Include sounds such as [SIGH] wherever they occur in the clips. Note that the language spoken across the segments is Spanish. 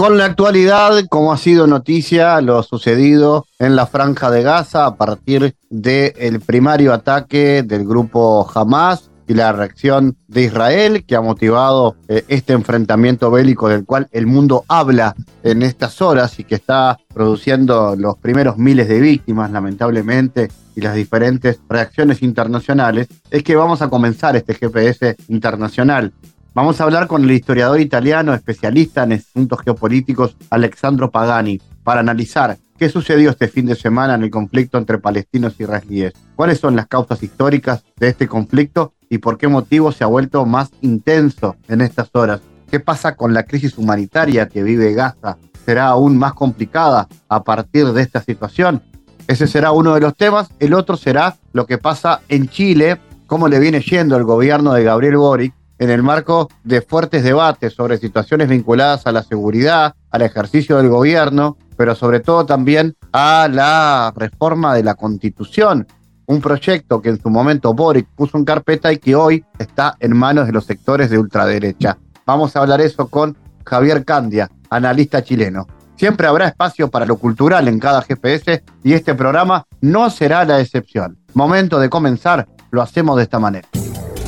Con la actualidad, como ha sido noticia lo sucedido en la franja de Gaza a partir del primario ataque del grupo Hamas y la reacción de Israel que ha motivado eh, este enfrentamiento bélico del cual el mundo habla en estas horas y que está produciendo los primeros miles de víctimas, lamentablemente, y las diferentes reacciones internacionales, es que vamos a comenzar este GPS internacional Vamos a hablar con el historiador italiano especialista en asuntos geopolíticos Alexandro Pagani para analizar qué sucedió este fin de semana en el conflicto entre palestinos e israelíes, cuáles son las causas históricas de este conflicto y por qué motivo se ha vuelto más intenso en estas horas. ¿Qué pasa con la crisis humanitaria que vive Gaza? ¿Será aún más complicada a partir de esta situación? Ese será uno de los temas. El otro será lo que pasa en Chile, cómo le viene yendo el gobierno de Gabriel Boric en el marco de fuertes debates sobre situaciones vinculadas a la seguridad, al ejercicio del gobierno, pero sobre todo también a la reforma de la constitución, un proyecto que en su momento Boric puso en carpeta y que hoy está en manos de los sectores de ultraderecha. Vamos a hablar eso con Javier Candia, analista chileno. Siempre habrá espacio para lo cultural en cada GPS y este programa no será la excepción. Momento de comenzar, lo hacemos de esta manera.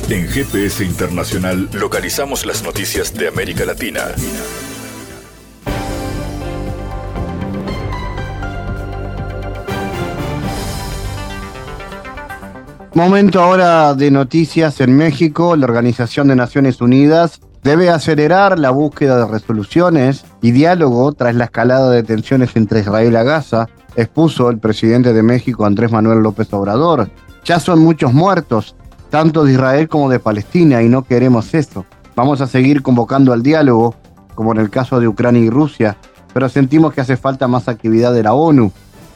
En GPS Internacional localizamos las noticias de América Latina. Momento ahora de noticias en México. La Organización de Naciones Unidas debe acelerar la búsqueda de resoluciones y diálogo tras la escalada de tensiones entre Israel y Gaza, expuso el presidente de México Andrés Manuel López Obrador. Ya son muchos muertos, tanto de Israel como de Palestina, y no queremos eso. Vamos a seguir convocando al diálogo, como en el caso de Ucrania y Rusia, pero sentimos que hace falta más actividad de la ONU.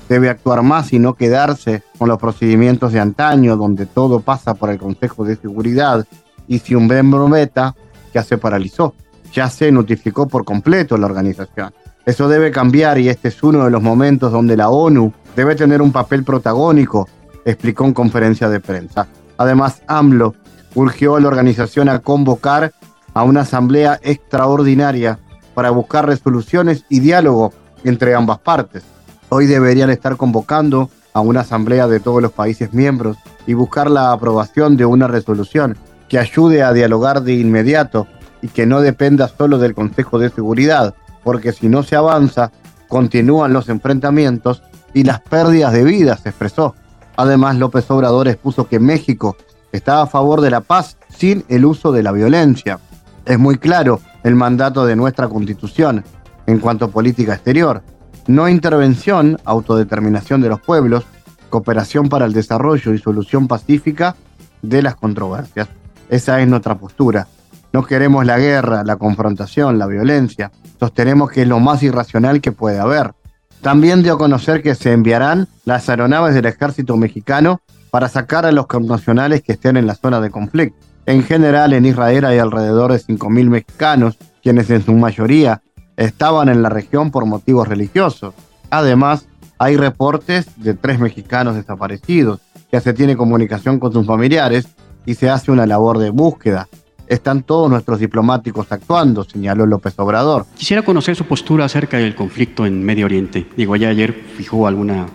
Debe actuar más y no quedarse con los procedimientos de antaño, donde todo pasa por el Consejo de Seguridad, y si un miembro veta, ya se paralizó, ya se notificó por completo la organización. Eso debe cambiar y este es uno de los momentos donde la ONU debe tener un papel protagónico, explicó en conferencia de prensa. Además, AMLO urgió a la organización a convocar a una asamblea extraordinaria para buscar resoluciones y diálogo entre ambas partes. Hoy deberían estar convocando a una asamblea de todos los países miembros y buscar la aprobación de una resolución que ayude a dialogar de inmediato y que no dependa solo del Consejo de Seguridad, porque si no se avanza, continúan los enfrentamientos y las pérdidas de vidas, se expresó. Además, López Obrador expuso que México está a favor de la paz sin el uso de la violencia. Es muy claro el mandato de nuestra constitución en cuanto a política exterior. No intervención, autodeterminación de los pueblos, cooperación para el desarrollo y solución pacífica de las controversias. Esa es nuestra postura. No queremos la guerra, la confrontación, la violencia. Sostenemos que es lo más irracional que puede haber. También dio a conocer que se enviarán las aeronaves del ejército mexicano para sacar a los connacionales que estén en la zona de conflicto. En general, en Israel hay alrededor de 5.000 mexicanos, quienes en su mayoría estaban en la región por motivos religiosos. Además, hay reportes de tres mexicanos desaparecidos, que se tiene comunicación con sus familiares y se hace una labor de búsqueda están todos nuestros diplomáticos actuando, señaló López Obrador. Quisiera conocer su postura acerca del conflicto en Medio Oriente. Digo, ya ayer fijó alguna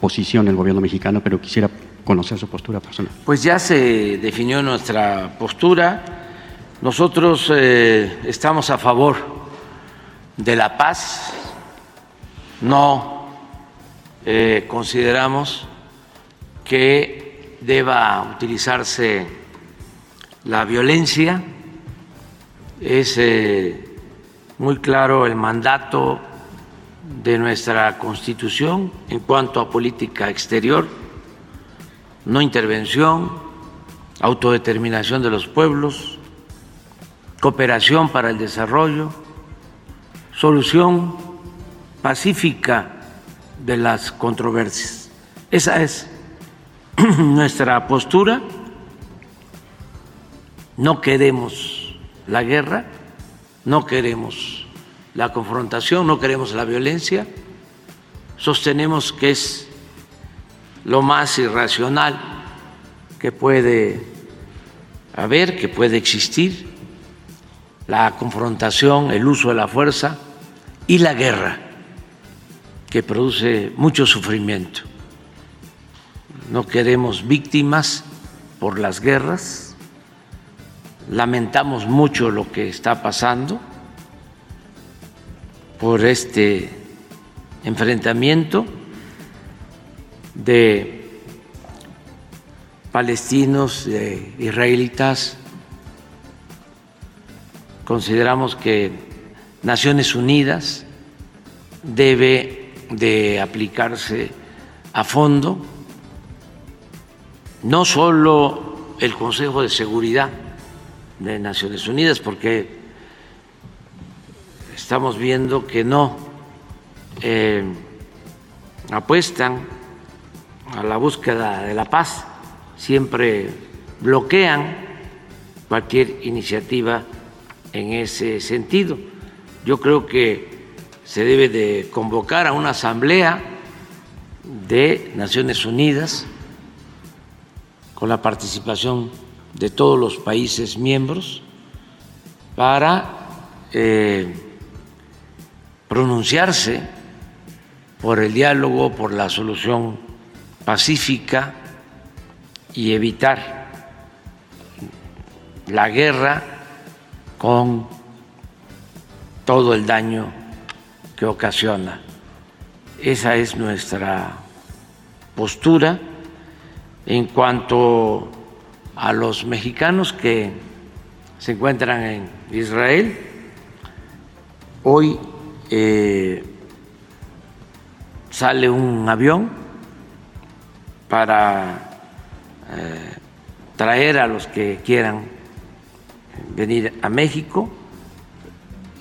posición el gobierno mexicano, pero quisiera conocer su postura personal. Pues ya se definió nuestra postura. Nosotros eh, estamos a favor de la paz. No eh, consideramos que deba utilizarse la violencia, es eh, muy claro el mandato de nuestra Constitución en cuanto a política exterior, no intervención, autodeterminación de los pueblos, cooperación para el desarrollo, solución pacífica de las controversias. Esa es [CLEARS THROAT] nuestra postura. No queremos la guerra, no queremos la confrontación, no queremos la violencia. Sostenemos que es lo más irracional que puede haber, que puede existir, la confrontación, el uso de la fuerza y la guerra, que produce mucho sufrimiento. No queremos víctimas por las guerras, lamentamos mucho lo que está pasando por este enfrentamiento de palestinos, de israelitas. Consideramos que Naciones Unidas debe de aplicarse a fondo, no solo el Consejo de Seguridad de Naciones Unidas, porque estamos viendo que no eh, apuestan a la búsqueda de la paz, siempre bloquean cualquier iniciativa en ese sentido. Yo creo que se debe de convocar a una asamblea de Naciones Unidas con la participación de todos los países miembros para eh, pronunciarse por el diálogo, por la solución pacífica y evitar la guerra con todo el daño que ocasiona. Esa es nuestra postura en cuanto a los mexicanos que se encuentran en Israel. Hoy eh, sale un avión para eh, traer a los que quieran venir a México.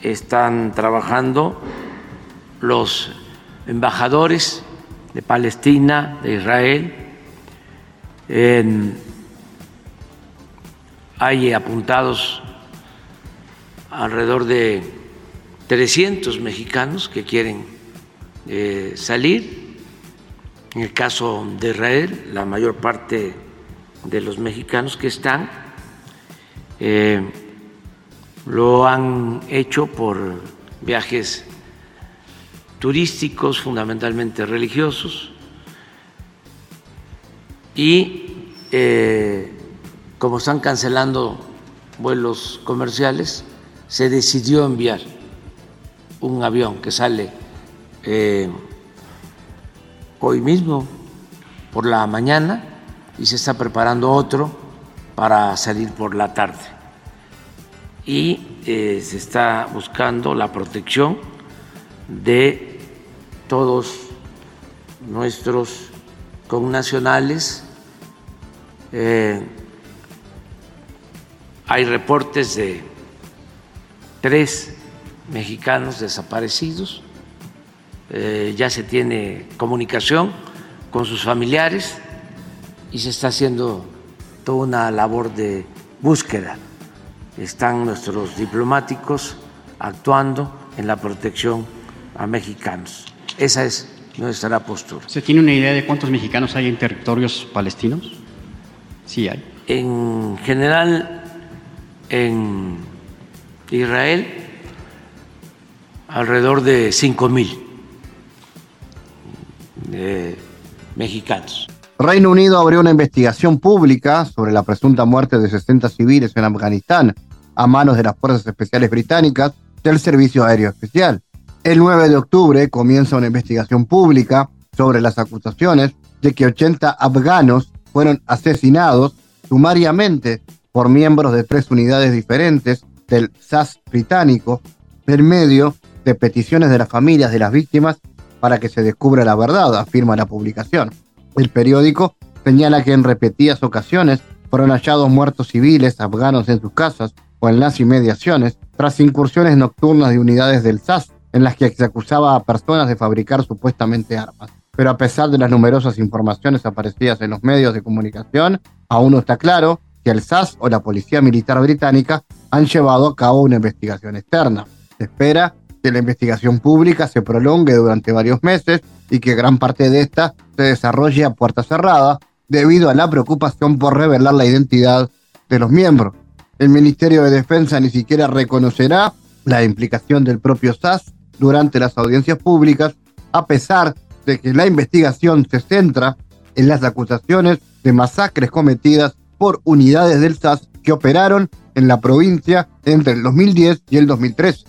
Están trabajando los embajadores de Palestina, de Israel. Hay apuntados alrededor de 300 mexicanos que quieren eh, salir. En el caso de Israel, la mayor parte de los mexicanos que están eh, lo han hecho por viajes turísticos, fundamentalmente religiosos, y eh, como están cancelando vuelos comerciales, se decidió enviar un avión que sale eh, hoy mismo por la mañana y se está preparando otro para salir por la tarde. Y eh, se está buscando la protección de todos nuestros connacionales. Eh, hay reportes de tres mexicanos desaparecidos, eh, ya se tiene comunicación con sus familiares y se está haciendo toda una labor de búsqueda. Están nuestros diplomáticos actuando en la protección a mexicanos. Esa es nuestra postura. ¿Se tiene una idea de cuántos mexicanos hay en territorios palestinos? Sí hay. En general, en Israel, alrededor de 5 mil mexicanos. Reino Unido abrió una investigación pública sobre la presunta muerte de 60 civiles en Afganistán a manos de las Fuerzas Especiales Británicas del Servicio Aéreo Especial. El 9 de octubre comienza una investigación pública sobre las acusaciones de que 80 afganos fueron asesinados sumariamente por miembros de tres unidades diferentes del SAS británico en medio de peticiones de las familias de las víctimas para que se descubra la verdad, afirma la publicación. El periódico señala que en repetidas ocasiones fueron hallados muertos civiles afganos en sus casas o en las inmediaciones tras incursiones nocturnas de unidades del SAS en las que se acusaba a personas de fabricar supuestamente armas. Pero a pesar de las numerosas informaciones aparecidas en los medios de comunicación, aún no está claro que el SAS o la Policía Militar Británica han llevado a cabo una investigación externa. Se espera que la investigación pública se prolongue durante varios meses y que gran parte de esta se desarrolle a puerta cerrada debido a la preocupación por revelar la identidad de los miembros. El Ministerio de Defensa ni siquiera reconocerá la implicación del propio SAS durante las audiencias públicas, a pesar de que la investigación se centra en las acusaciones de masacres cometidas por unidades del SAS que operaron en la provincia entre el 2010 y el 2013.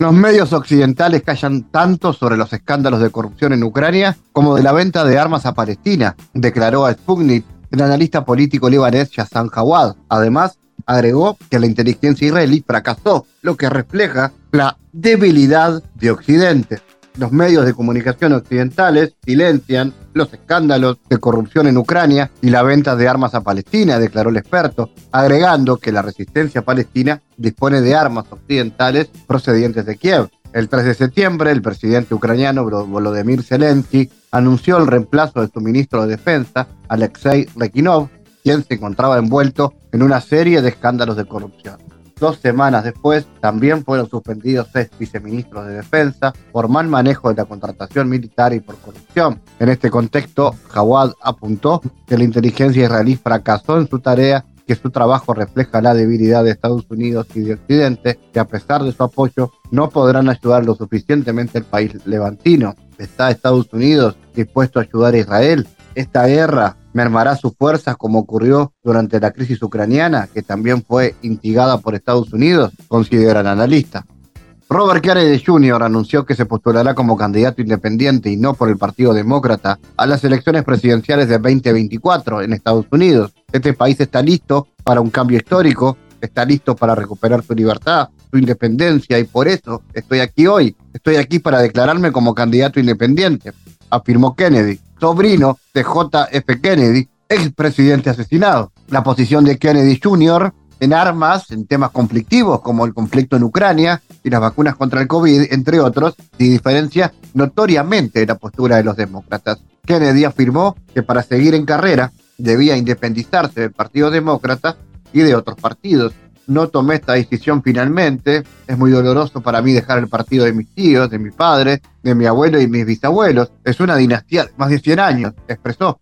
Los medios occidentales callan tanto sobre los escándalos de corrupción en Ucrania como de la venta de armas a Palestina, declaró a Sputnik el analista político libanés Yassan Jawad. Además, agregó que la inteligencia israelí fracasó, lo que refleja la debilidad de Occidente los medios de comunicación occidentales silencian los escándalos de corrupción en Ucrania y la venta de armas a Palestina, declaró el experto, agregando que la resistencia palestina dispone de armas occidentales procedientes de Kiev. El 3 de septiembre, el presidente ucraniano Volodymyr Zelensky anunció el reemplazo de su ministro de Defensa, Alexei Rekinov, quien se encontraba envuelto en una serie de escándalos de corrupción. Dos semanas después, también fueron suspendidos seis viceministros de defensa por mal manejo de la contratación militar y por corrupción. En este contexto, Jawad apuntó que la inteligencia israelí fracasó en su tarea que su trabajo refleja la debilidad de Estados Unidos y de Occidente, que a pesar de su apoyo no podrán ayudar lo suficientemente al país levantino. ¿Está Estados Unidos dispuesto a ayudar a Israel? Esta guerra mermará sus fuerzas como ocurrió durante la crisis ucraniana, que también fue instigada por Estados Unidos, consideran analistas. Robert Kennedy Jr. anunció que se postulará como candidato independiente y no por el Partido Demócrata a las elecciones presidenciales de 2024 en Estados Unidos. Este país está listo para un cambio histórico, está listo para recuperar su libertad, su independencia y por eso estoy aquí hoy. Estoy aquí para declararme como candidato independiente, afirmó Kennedy sobrino de JF Kennedy, expresidente asesinado. La posición de Kennedy Jr. en armas, en temas conflictivos como el conflicto en Ucrania y las vacunas contra el COVID, entre otros, y diferencia notoriamente de la postura de los demócratas. Kennedy afirmó que para seguir en carrera debía independizarse del Partido Demócrata y de otros partidos. No tomé esta decisión finalmente. Es muy doloroso para mí dejar el partido de mis tíos, de mi padre, de mi abuelo y mis bisabuelos. Es una dinastía más de 100 años, expresó.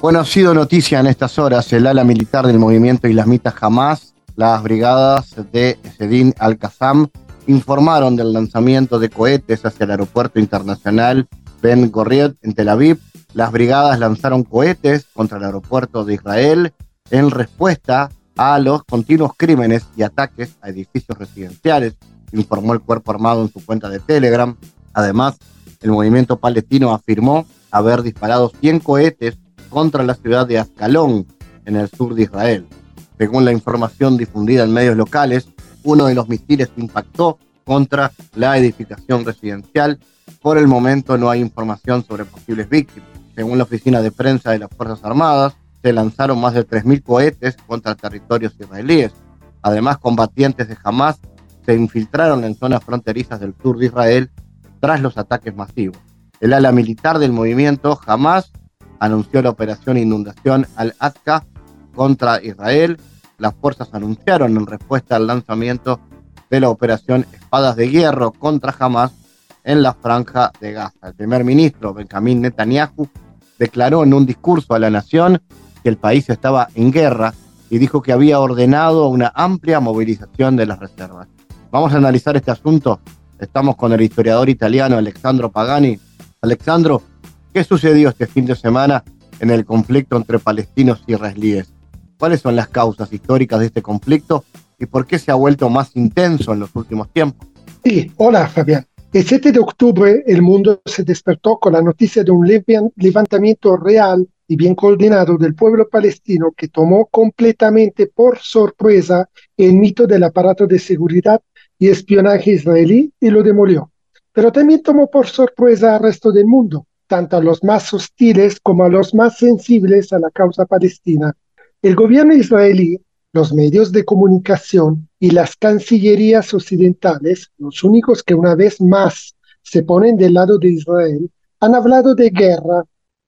Bueno, ha sido noticia en estas horas el ala militar del movimiento islamita Hamas, las brigadas de Sedin al-Qassam, informaron del lanzamiento de cohetes hacia el aeropuerto internacional Ben Gurion en Tel Aviv. Las brigadas lanzaron cohetes contra el aeropuerto de Israel en respuesta a los continuos crímenes y ataques a edificios residenciales, informó el cuerpo armado en su cuenta de Telegram. Además, el movimiento palestino afirmó haber disparado 100 cohetes contra la ciudad de Ascalón, en el sur de Israel. Según la información difundida en medios locales, uno de los misiles impactó contra la edificación residencial. Por el momento no hay información sobre posibles víctimas. Según la oficina de prensa de las Fuerzas Armadas, se lanzaron más de 3.000 cohetes contra territorios israelíes. Además, combatientes de Hamas se infiltraron en zonas fronterizas del sur de Israel tras los ataques masivos. El ala militar del movimiento Hamas anunció la operación Inundación al-Aqsa contra Israel. Las fuerzas anunciaron en respuesta al lanzamiento de la operación Espadas de Hierro contra Hamas en la franja de Gaza. El primer ministro Benjamín Netanyahu declaró en un discurso a la nación que el país estaba en guerra y dijo que había ordenado una amplia movilización de las reservas. Vamos a analizar este asunto. Estamos con el historiador italiano Alexandro Pagani. Alexandro, ¿qué sucedió este fin de semana en el conflicto entre palestinos y israelíes? ¿Cuáles son las causas históricas de este conflicto y por qué se ha vuelto más intenso en los últimos tiempos? Sí, hola Fabián. El 7 de octubre el mundo se despertó con la noticia de un levantamiento real y bien coordinado del pueblo palestino que tomó completamente por sorpresa el mito del aparato de seguridad y espionaje israelí y lo demolió. Pero también tomó por sorpresa al resto del mundo, tanto a los más hostiles como a los más sensibles a la causa palestina. el gobierno israelí, los medios de comunicación y las cancillerías occidentales, los únicos que una vez más se ponen del lado de Israel, han hablado de guerra.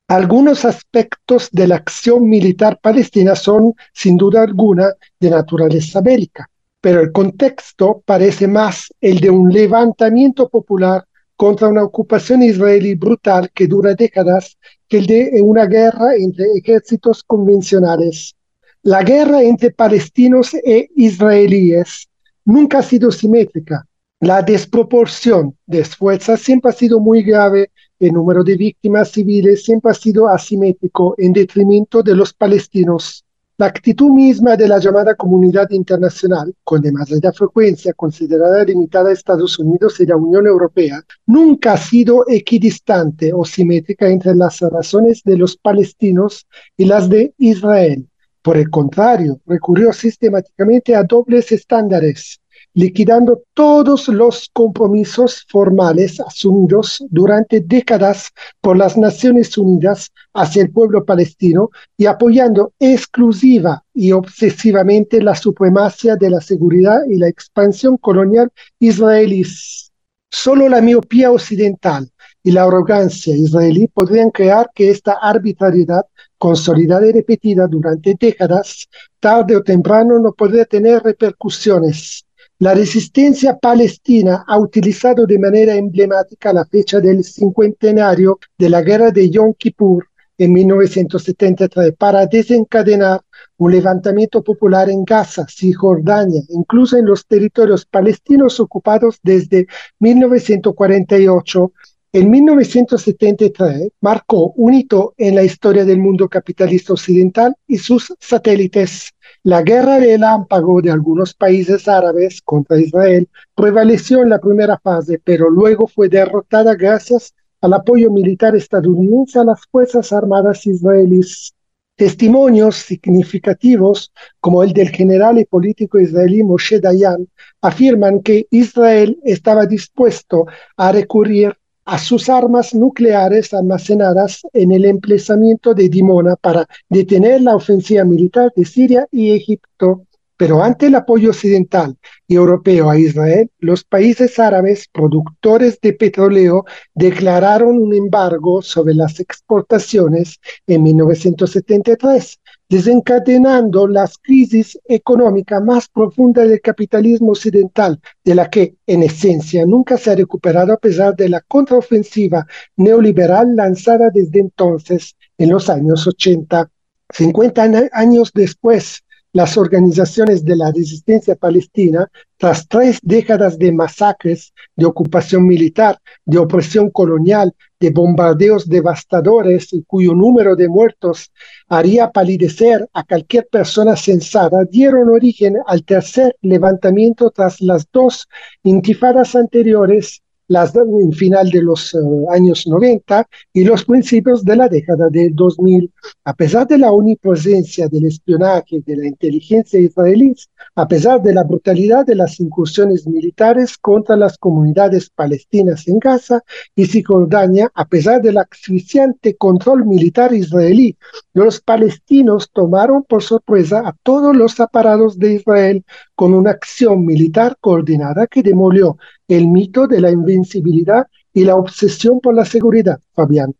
Algunos aspectos de la acción militar palestina son, sin duda alguna, de naturaleza bélica, pero el contexto parece más el de un levantamiento popular contra una ocupación israelí brutal que dura décadas que el de una guerra entre ejércitos convencionales. La guerra entre palestinos e israelíes nunca ha sido simétrica. La desproporción de fuerzas siempre ha sido muy grave, el número de víctimas civiles siempre ha sido asimétrico en detrimento de los palestinos. La actitud misma de la llamada comunidad internacional, con demasiada frecuencia considerada limitada a Estados Unidos y la Unión Europea, nunca ha sido equidistante o simétrica entre las razones de los palestinos y las de Israel. Por el contrario, recurrió sistemáticamente a dobles estándares, liquidando todos los compromisos formales asumidos durante décadas por las Naciones Unidas hacia el pueblo palestino y apoyando exclusiva y obsesivamente la supremacía de la seguridad y la expansión colonial israelíes. Solo la miopía occidental y la arrogancia israelí podrían crear que esta arbitrariedad consolidada y repetida durante décadas, tarde o temprano no podría tener repercusiones la resistencia palestina ha utilizado de manera emblemática la fecha del cincuentenario de la guerra de Yom Kippur en 1973 para desencadenar un levantamiento popular en Gaza, Cisjordania, incluso en los territorios palestinos ocupados desde 1948. En 1973 marcó un hito en la historia del mundo capitalista occidental y sus satélites. La guerra relámpago de algunos países árabes contra Israel prevaleció en la primera fase, pero luego fue derrotada gracias al apoyo militar estadounidense a las Fuerzas Armadas israelíes. Testimonios significativos, como el del general y político israelí Moshe Dayan, afirman que Israel estaba dispuesto a recurrir a sus armas nucleares almacenadas en el emplazamiento de Dimona para detener la ofensiva militar de Siria y Egipto. Pero ante el apoyo occidental y europeo a Israel, los países árabes productores de petróleo declararon un embargo sobre las exportaciones en 1973 desencadenando las crisis económica más profunda del capitalismo occidental, de la que, en esencia, nunca se ha recuperado a pesar de la contraofensiva neoliberal lanzada desde entonces, en los años 80. 50 años después, las organizaciones de la resistencia palestina, tras tres décadas de masacres, de ocupación militar, de opresión colonial, de bombardeos devastadores y cuyo número de muertos haría palidecer a cualquier persona sensata, dieron origen al tercer levantamiento tras las dos intifadas anteriores las en final de los eh, años 90 y los principios de la década de 2000. A pesar de la omnipresencia del espionaje de la inteligencia israelí, a pesar de la brutalidad de las incursiones militares contra las comunidades palestinas en Gaza y Cisjordania, a pesar del asfixiante control militar israelí, los palestinos tomaron por sorpresa a todos los aparatos de Israel con una acción militar coordinada que demolió el mito de la invencibilidad y la obsesión por la seguridad, Fabián.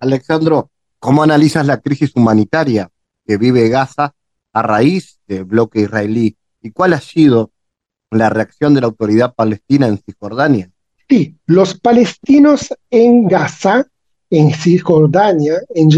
Alexandro, ¿cómo analizas la crisis humanitaria que vive Gaza a raíz del bloque israelí? ¿Y cuál ha sido la reacción de la autoridad palestina en Cisjordania? Sí, los palestinos en Gaza, en Cisjordania, en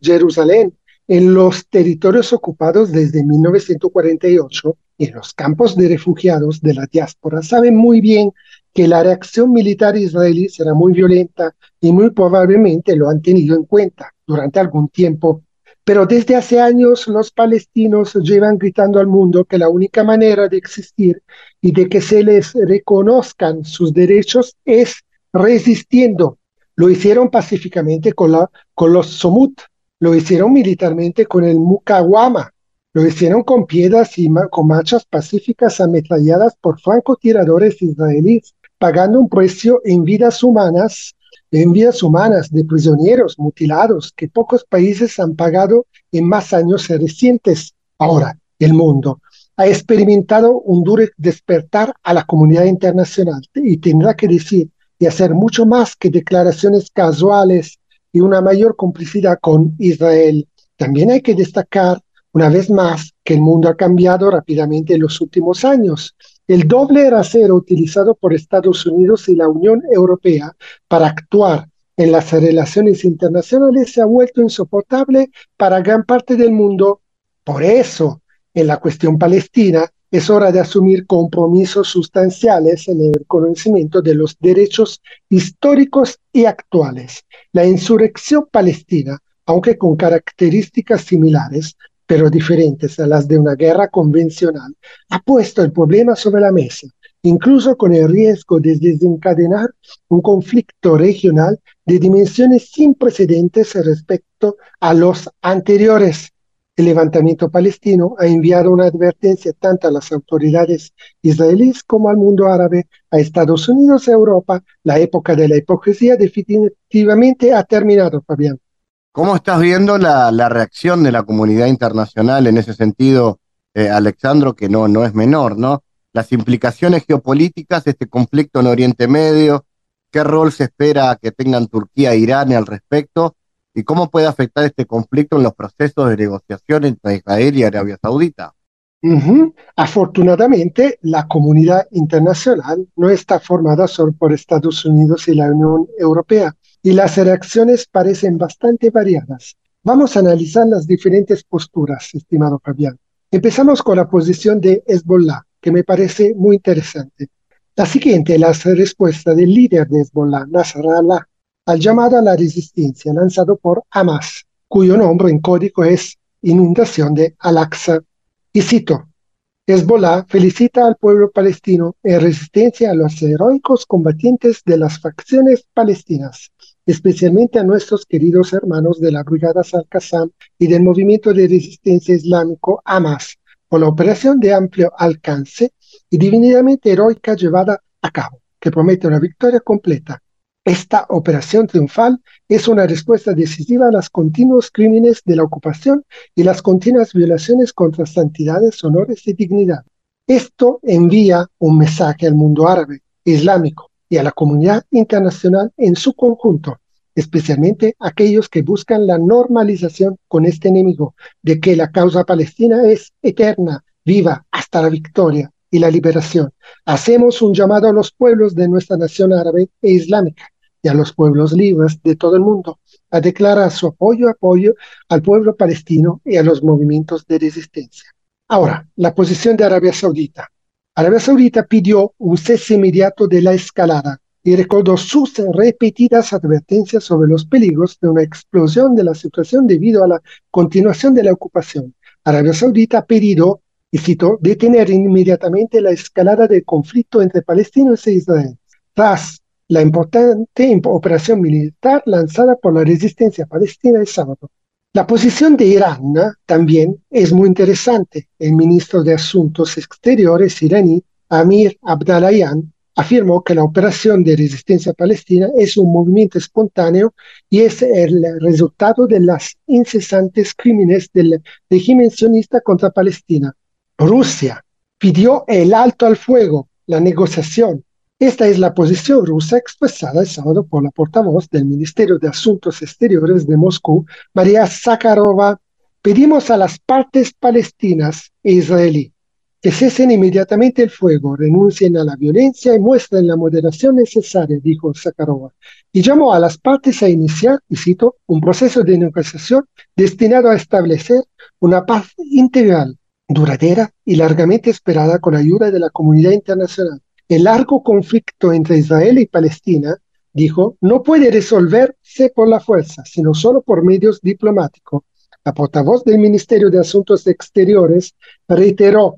Jerusalén, en los territorios ocupados desde 1948 y en los campos de refugiados de la diáspora saben muy bien que la reacción militar israelí será muy violenta y muy probablemente lo han tenido en cuenta durante algún tiempo. Pero desde hace años los palestinos llevan gritando al mundo que la única manera de existir y de que se les reconozcan sus derechos es resistiendo. Lo hicieron pacíficamente con, la, con los Somut, lo hicieron militarmente con el Mukawama, lo hicieron con piedras y con marchas pacíficas ametralladas por francotiradores israelíes, pagando un precio en vidas humanas, en vidas humanas de prisioneros mutilados que pocos países han pagado en más años recientes. Ahora, el mundo ha experimentado un duro despertar a la comunidad internacional y tendrá que decir y hacer mucho más que declaraciones casuales y una mayor complicidad con Israel. También hay que destacar una vez más que el mundo ha cambiado rápidamente en los últimos años. El doble rasero utilizado por Estados Unidos y la Unión Europea para actuar en las relaciones internacionales se ha vuelto insoportable para gran parte del mundo. Por eso, en la cuestión palestina, es hora de asumir compromisos sustanciales en el reconocimiento de los derechos históricos y actuales. La insurrección palestina, aunque con características similares, pero diferentes a las de una guerra convencional, ha puesto el problema sobre la mesa, incluso con el riesgo de desencadenar un conflicto regional de dimensiones sin precedentes respecto a los anteriores. El levantamiento palestino ha enviado una advertencia tanto a las autoridades israelíes como al mundo árabe, a Estados Unidos y a Europa. La época de la hipocresía definitivamente ha terminado, Fabián. ¿Cómo estás viendo la, reacción de la comunidad internacional en ese sentido, eh, Alexandro, que no, no es menor, ¿no? Las implicaciones geopolíticas de este conflicto en Oriente Medio, qué rol se espera que tengan Turquía e Irán al respecto, y cómo puede afectar este conflicto en los procesos de negociación entre Israel y Arabia Saudita. Afortunadamente, la comunidad internacional no está formada solo por Estados Unidos y la Unión Europea y las reacciones parecen bastante variadas. Vamos a analizar las diferentes posturas, estimado Fabián. Empezamos con la posición de Hezbollah, que me parece muy interesante. La siguiente es la respuesta del líder de Hezbollah, Nasrallah, al llamado a la resistencia lanzado por Hamas, cuyo nombre en código es Inundación de Al-Aqsa. Y cito, Hezbollah felicita al pueblo palestino en resistencia a los heroicos combatientes de las facciones palestinas especialmente a nuestros queridos hermanos de la Brigada Al-Qassam y del Movimiento de Resistencia Islámico Hamas, por la operación de amplio alcance y divinamente heroica llevada a cabo, que promete una victoria completa. Esta operación triunfal es una respuesta decisiva a los continuos crímenes de la ocupación y las continuas violaciones contra santidades, honores y dignidad. Esto envía un mensaje al mundo árabe, islámico, y a la comunidad internacional en su conjunto, especialmente aquellos que buscan la normalización con este enemigo, de que la causa palestina es eterna, viva hasta la victoria y la liberación. Hacemos un llamado a los pueblos de nuestra nación árabe e islámica y a los pueblos libres de todo el mundo a declarar su apoyo, apoyo al pueblo palestino y a los movimientos de resistencia. Ahora, la posición de Arabia Saudita. Arabia Saudita pidió un cese inmediato de la escalada y recordó sus repetidas advertencias sobre los peligros de una explosión de la situación debido a la continuación de la ocupación. Arabia Saudita ha pedido, y cito, detener inmediatamente la escalada del conflicto entre palestinos e Israel, tras la importante operación militar lanzada por la resistencia palestina el sábado. La posición de Irán también es muy interesante. El ministro de Asuntos Exteriores iraní, Amir Abdallayan, afirmó que la operación de resistencia palestina es un movimiento espontáneo y es el resultado de las incesantes crímenes del régimen sionista contra Palestina. Rusia pidió el alto al fuego, la negociación esta es la posición rusa expresada el sábado por la portavoz del Ministerio de Asuntos Exteriores de Moscú, María Zakharova. Pedimos a las partes palestinas e israelí que cesen inmediatamente el fuego, renuncien a la violencia y muestren la moderación necesaria, dijo Zakharova, y llamó a las partes a iniciar, y cito, un proceso de negociación destinado a establecer una paz integral, duradera y largamente esperada con ayuda de la comunidad internacional. El largo conflicto entre Israel y Palestina, dijo, no puede resolverse por la fuerza, sino solo por medios diplomáticos. La portavoz del Ministerio de Asuntos Exteriores reiteró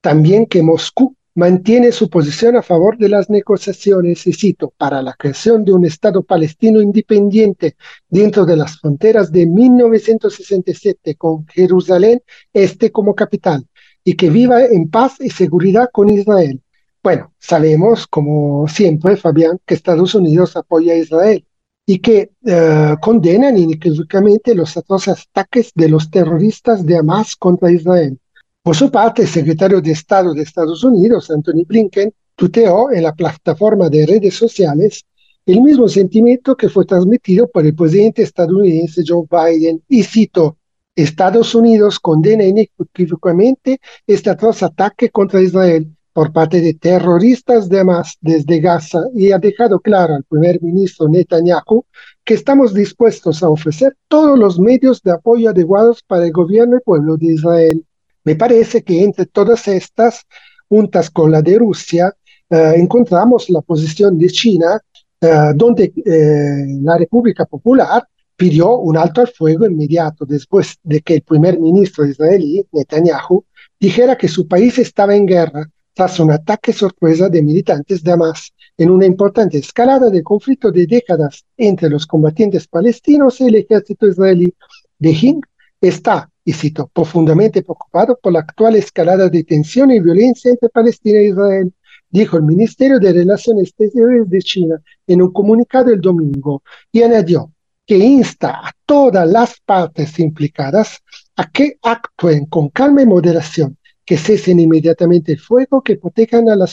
también que Moscú mantiene su posición a favor de las negociaciones, y cito, para la creación de un Estado palestino independiente dentro de las fronteras de 1967 con Jerusalén Este como capital y que viva en paz y seguridad con Israel. Bueno, sabemos, como siempre, Fabián, que Estados Unidos apoya a Israel y que eh, condenan inequívocamente los atroces ataques de los terroristas de Hamas contra Israel. Por su parte, el secretario de Estado de Estados Unidos, Anthony Blinken, tuteó en la plataforma de redes sociales el mismo sentimiento que fue transmitido por el presidente estadounidense Joe Biden y cito, Estados Unidos condena inequívocamente este atroz ataque contra Israel por parte de terroristas de Hamas desde Gaza y ha dejado claro al primer ministro Netanyahu que estamos dispuestos a ofrecer todos los medios de apoyo adecuados para el gobierno y pueblo de Israel. Me parece que entre todas estas, juntas con la de Rusia, eh, encontramos la posición de China, eh, donde eh, la República Popular pidió un alto al fuego inmediato después de que el primer ministro israelí, Netanyahu, dijera que su país estaba en guerra tras un ataque sorpresa de militantes de Hamas en una importante escalada del conflicto de décadas entre los combatientes palestinos y el ejército israelí. Beijing está, y cito, profundamente preocupado por la actual escalada de tensión y violencia entre Palestina e Israel, dijo el Ministerio de Relaciones Exteriores de China en un comunicado el domingo, y añadió que insta a todas las partes implicadas a que actúen con calma y moderación que cesen inmediatamente el fuego, que protejan a la,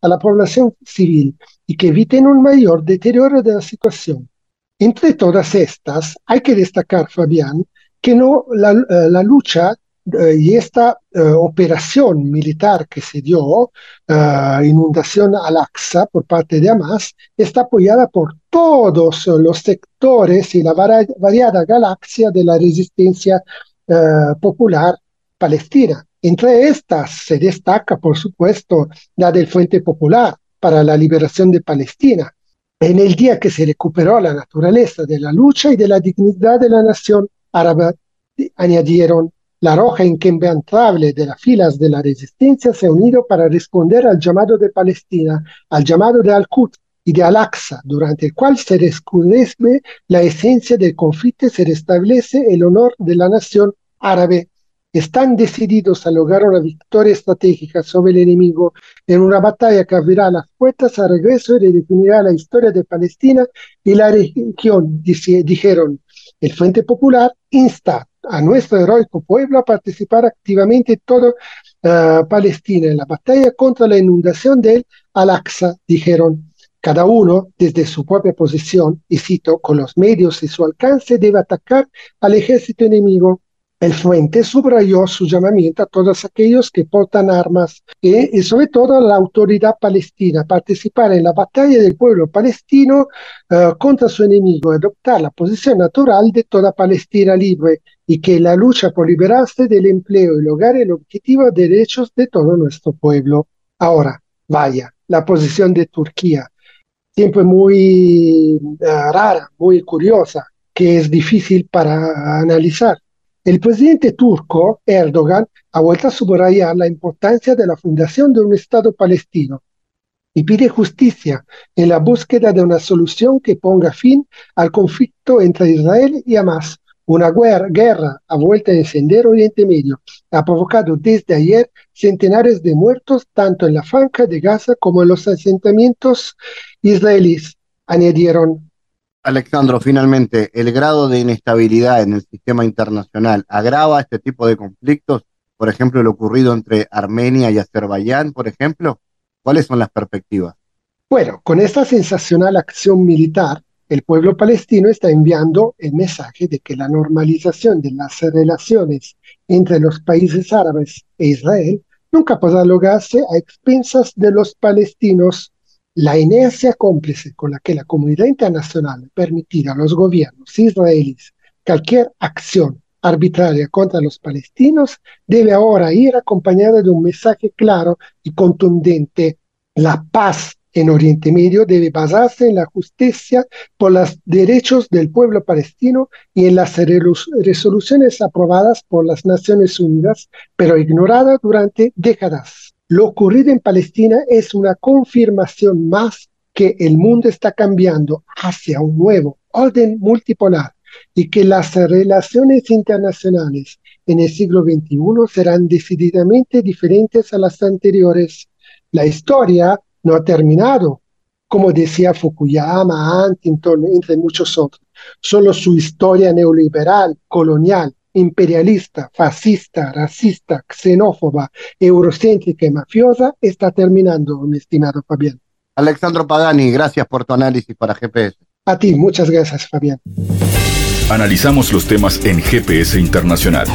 a la población civil y que eviten un mayor deterioro de la situación. Entre todas estas, hay que destacar, Fabián, que no la, eh, la lucha eh, y esta eh, operación militar que se dio, inundación al-Aqsa por parte de Hamas, está apoyada por todos los sectores y la variada galaxia de la resistencia popular palestina. Entre estas se destaca, por supuesto, la del Frente Popular para la Liberación de Palestina, en el día que se recuperó la naturaleza de la lucha y de la dignidad de la nación árabe, añadieron, la roja inquebrantable de las filas de la resistencia se ha unido para responder al llamado de Palestina, al llamado de Al-Quds y de Al-Aqsa, durante el cual se rescudece la esencia del conflicto y se restablece el honor de la nación árabe están decididos a lograr una victoria estratégica sobre el enemigo en una batalla que abrirá las puertas al regreso y redefinirá la historia de Palestina y la región, dijeron. El Frente Popular insta a nuestro heroico pueblo a participar activamente en todo uh, Palestina en la batalla contra la inundación del Al-Aqsa, dijeron. Cada uno, desde su propia posición, y cito, con los medios y su alcance, debe atacar al ejército enemigo el Fuente subrayó su llamamiento a todos aquellos que portan armas y, sobre todo a la autoridad palestina a participar en la batalla del pueblo palestino uh, contra su enemigo, adoptar la posición natural de toda Palestina libre y que la lucha por liberarse del empleo y lograr el objetivo de derechos de todo nuestro pueblo. Ahora, vaya, la posición de Turquía, siempre muy uh, rara, muy curiosa, que es difícil para analizar el presidente turco, Erdogan, ha vuelto a subrayar la importancia de la fundación de un Estado palestino y pide justicia en la búsqueda de una solución que ponga fin al conflicto entre Israel y Hamas. Una guerra, a vuelta a encender Oriente Medio ha provocado desde ayer centenares de muertos tanto en la franja de Gaza como en los asentamientos israelíes, añadieron Alexandro, finalmente, ¿el grado de inestabilidad en el sistema internacional agrava este tipo de conflictos? Por ejemplo, lo ocurrido entre Armenia y Azerbaiyán, por ejemplo. ¿Cuáles son las perspectivas? Bueno, con esta sensacional acción militar, el pueblo palestino está enviando el mensaje de que la normalización de las relaciones entre los países árabes e Israel nunca podrá lograrse a expensas de los palestinos la inercia cómplice con la que la comunidad internacional permitirá a los gobiernos israelíes cualquier acción arbitraria contra los palestinos debe ahora ir acompañada de un mensaje claro y contundente. La paz en Oriente Medio debe basarse en la justicia por los derechos del pueblo palestino y en las resoluciones aprobadas por las Naciones Unidas, pero ignoradas durante décadas. Lo ocurrido en Palestina es una confirmación más que el mundo está cambiando hacia un nuevo orden multipolar y que las relaciones internacionales en el siglo XXI serán decididamente diferentes a las anteriores. La historia no ha terminado como decía Fukuyama, Huntington, entre muchos otros. Solo su historia neoliberal, colonial, imperialista, fascista, racista, xenófoba, eurocéntrica y mafiosa está terminando, mi estimado Fabián. Alexandro Pagani, gracias por tu análisis para GPS. A ti, muchas gracias, Fabián. Analizamos los temas en GPS Internacional.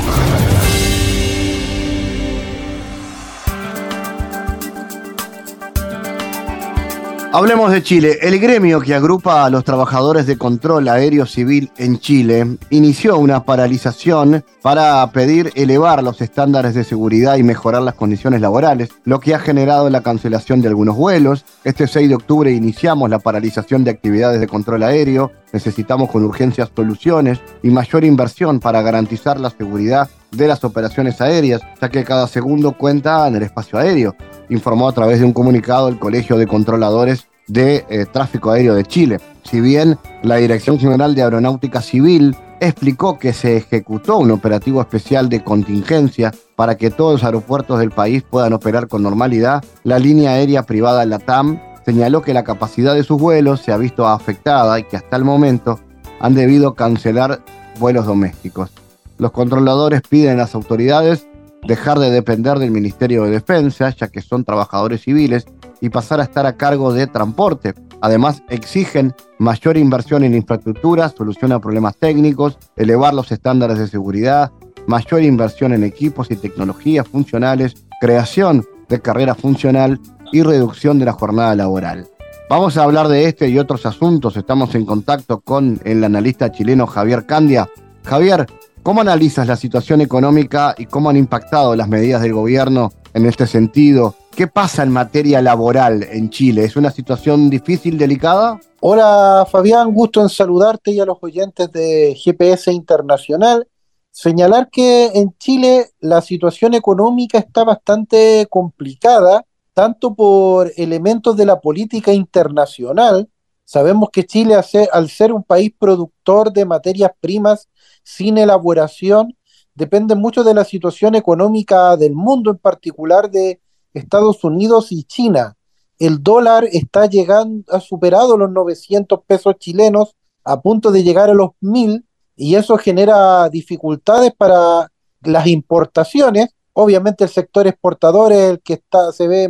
Hablemos de Chile. El gremio que agrupa a los trabajadores de control aéreo civil en Chile inició una paralización para pedir elevar los estándares de seguridad y mejorar las condiciones laborales, lo que ha generado la cancelación de algunos vuelos. Este 6 de octubre iniciamos la paralización de actividades de control aéreo. Necesitamos con urgencia soluciones y mayor inversión para garantizar la seguridad de las operaciones aéreas, ya que cada segundo cuenta en el espacio aéreo informó a través de un comunicado el Colegio de Controladores de eh, Tráfico Aéreo de Chile. Si bien la Dirección General de Aeronáutica Civil explicó que se ejecutó un operativo especial de contingencia para que todos los aeropuertos del país puedan operar con normalidad, la línea aérea privada LATAM señaló que la capacidad de sus vuelos se ha visto afectada y que hasta el momento han debido cancelar vuelos domésticos. Los controladores piden a las autoridades dejar de depender del Ministerio de Defensa, ya que son trabajadores civiles, y pasar a estar a cargo de transporte. Además, exigen mayor inversión en infraestructura, solución a problemas técnicos, elevar los estándares de seguridad, mayor inversión en equipos y tecnologías funcionales, creación de carrera funcional y reducción de la jornada laboral. Vamos a hablar de este y otros asuntos. Estamos en contacto con el analista chileno Javier Candia. Javier, ¿Cómo analizas la situación económica y cómo han impactado las medidas del gobierno en este sentido? ¿Qué pasa en materia laboral en Chile? ¿Es una situación difícil, delicada? Hola Fabián, gusto en saludarte y a los oyentes de GPS Internacional. Señalar que en Chile la situación económica está bastante complicada, tanto por elementos de la política internacional. Sabemos que Chile, al ser un país productor de materias primas sin elaboración depende mucho de la situación económica del mundo, en particular de Estados Unidos y China. El dólar está llegando, ha superado los 900 pesos chilenos, a punto de llegar a los 1000, y eso genera dificultades para las importaciones. Obviamente el sector exportador es el que está, se ve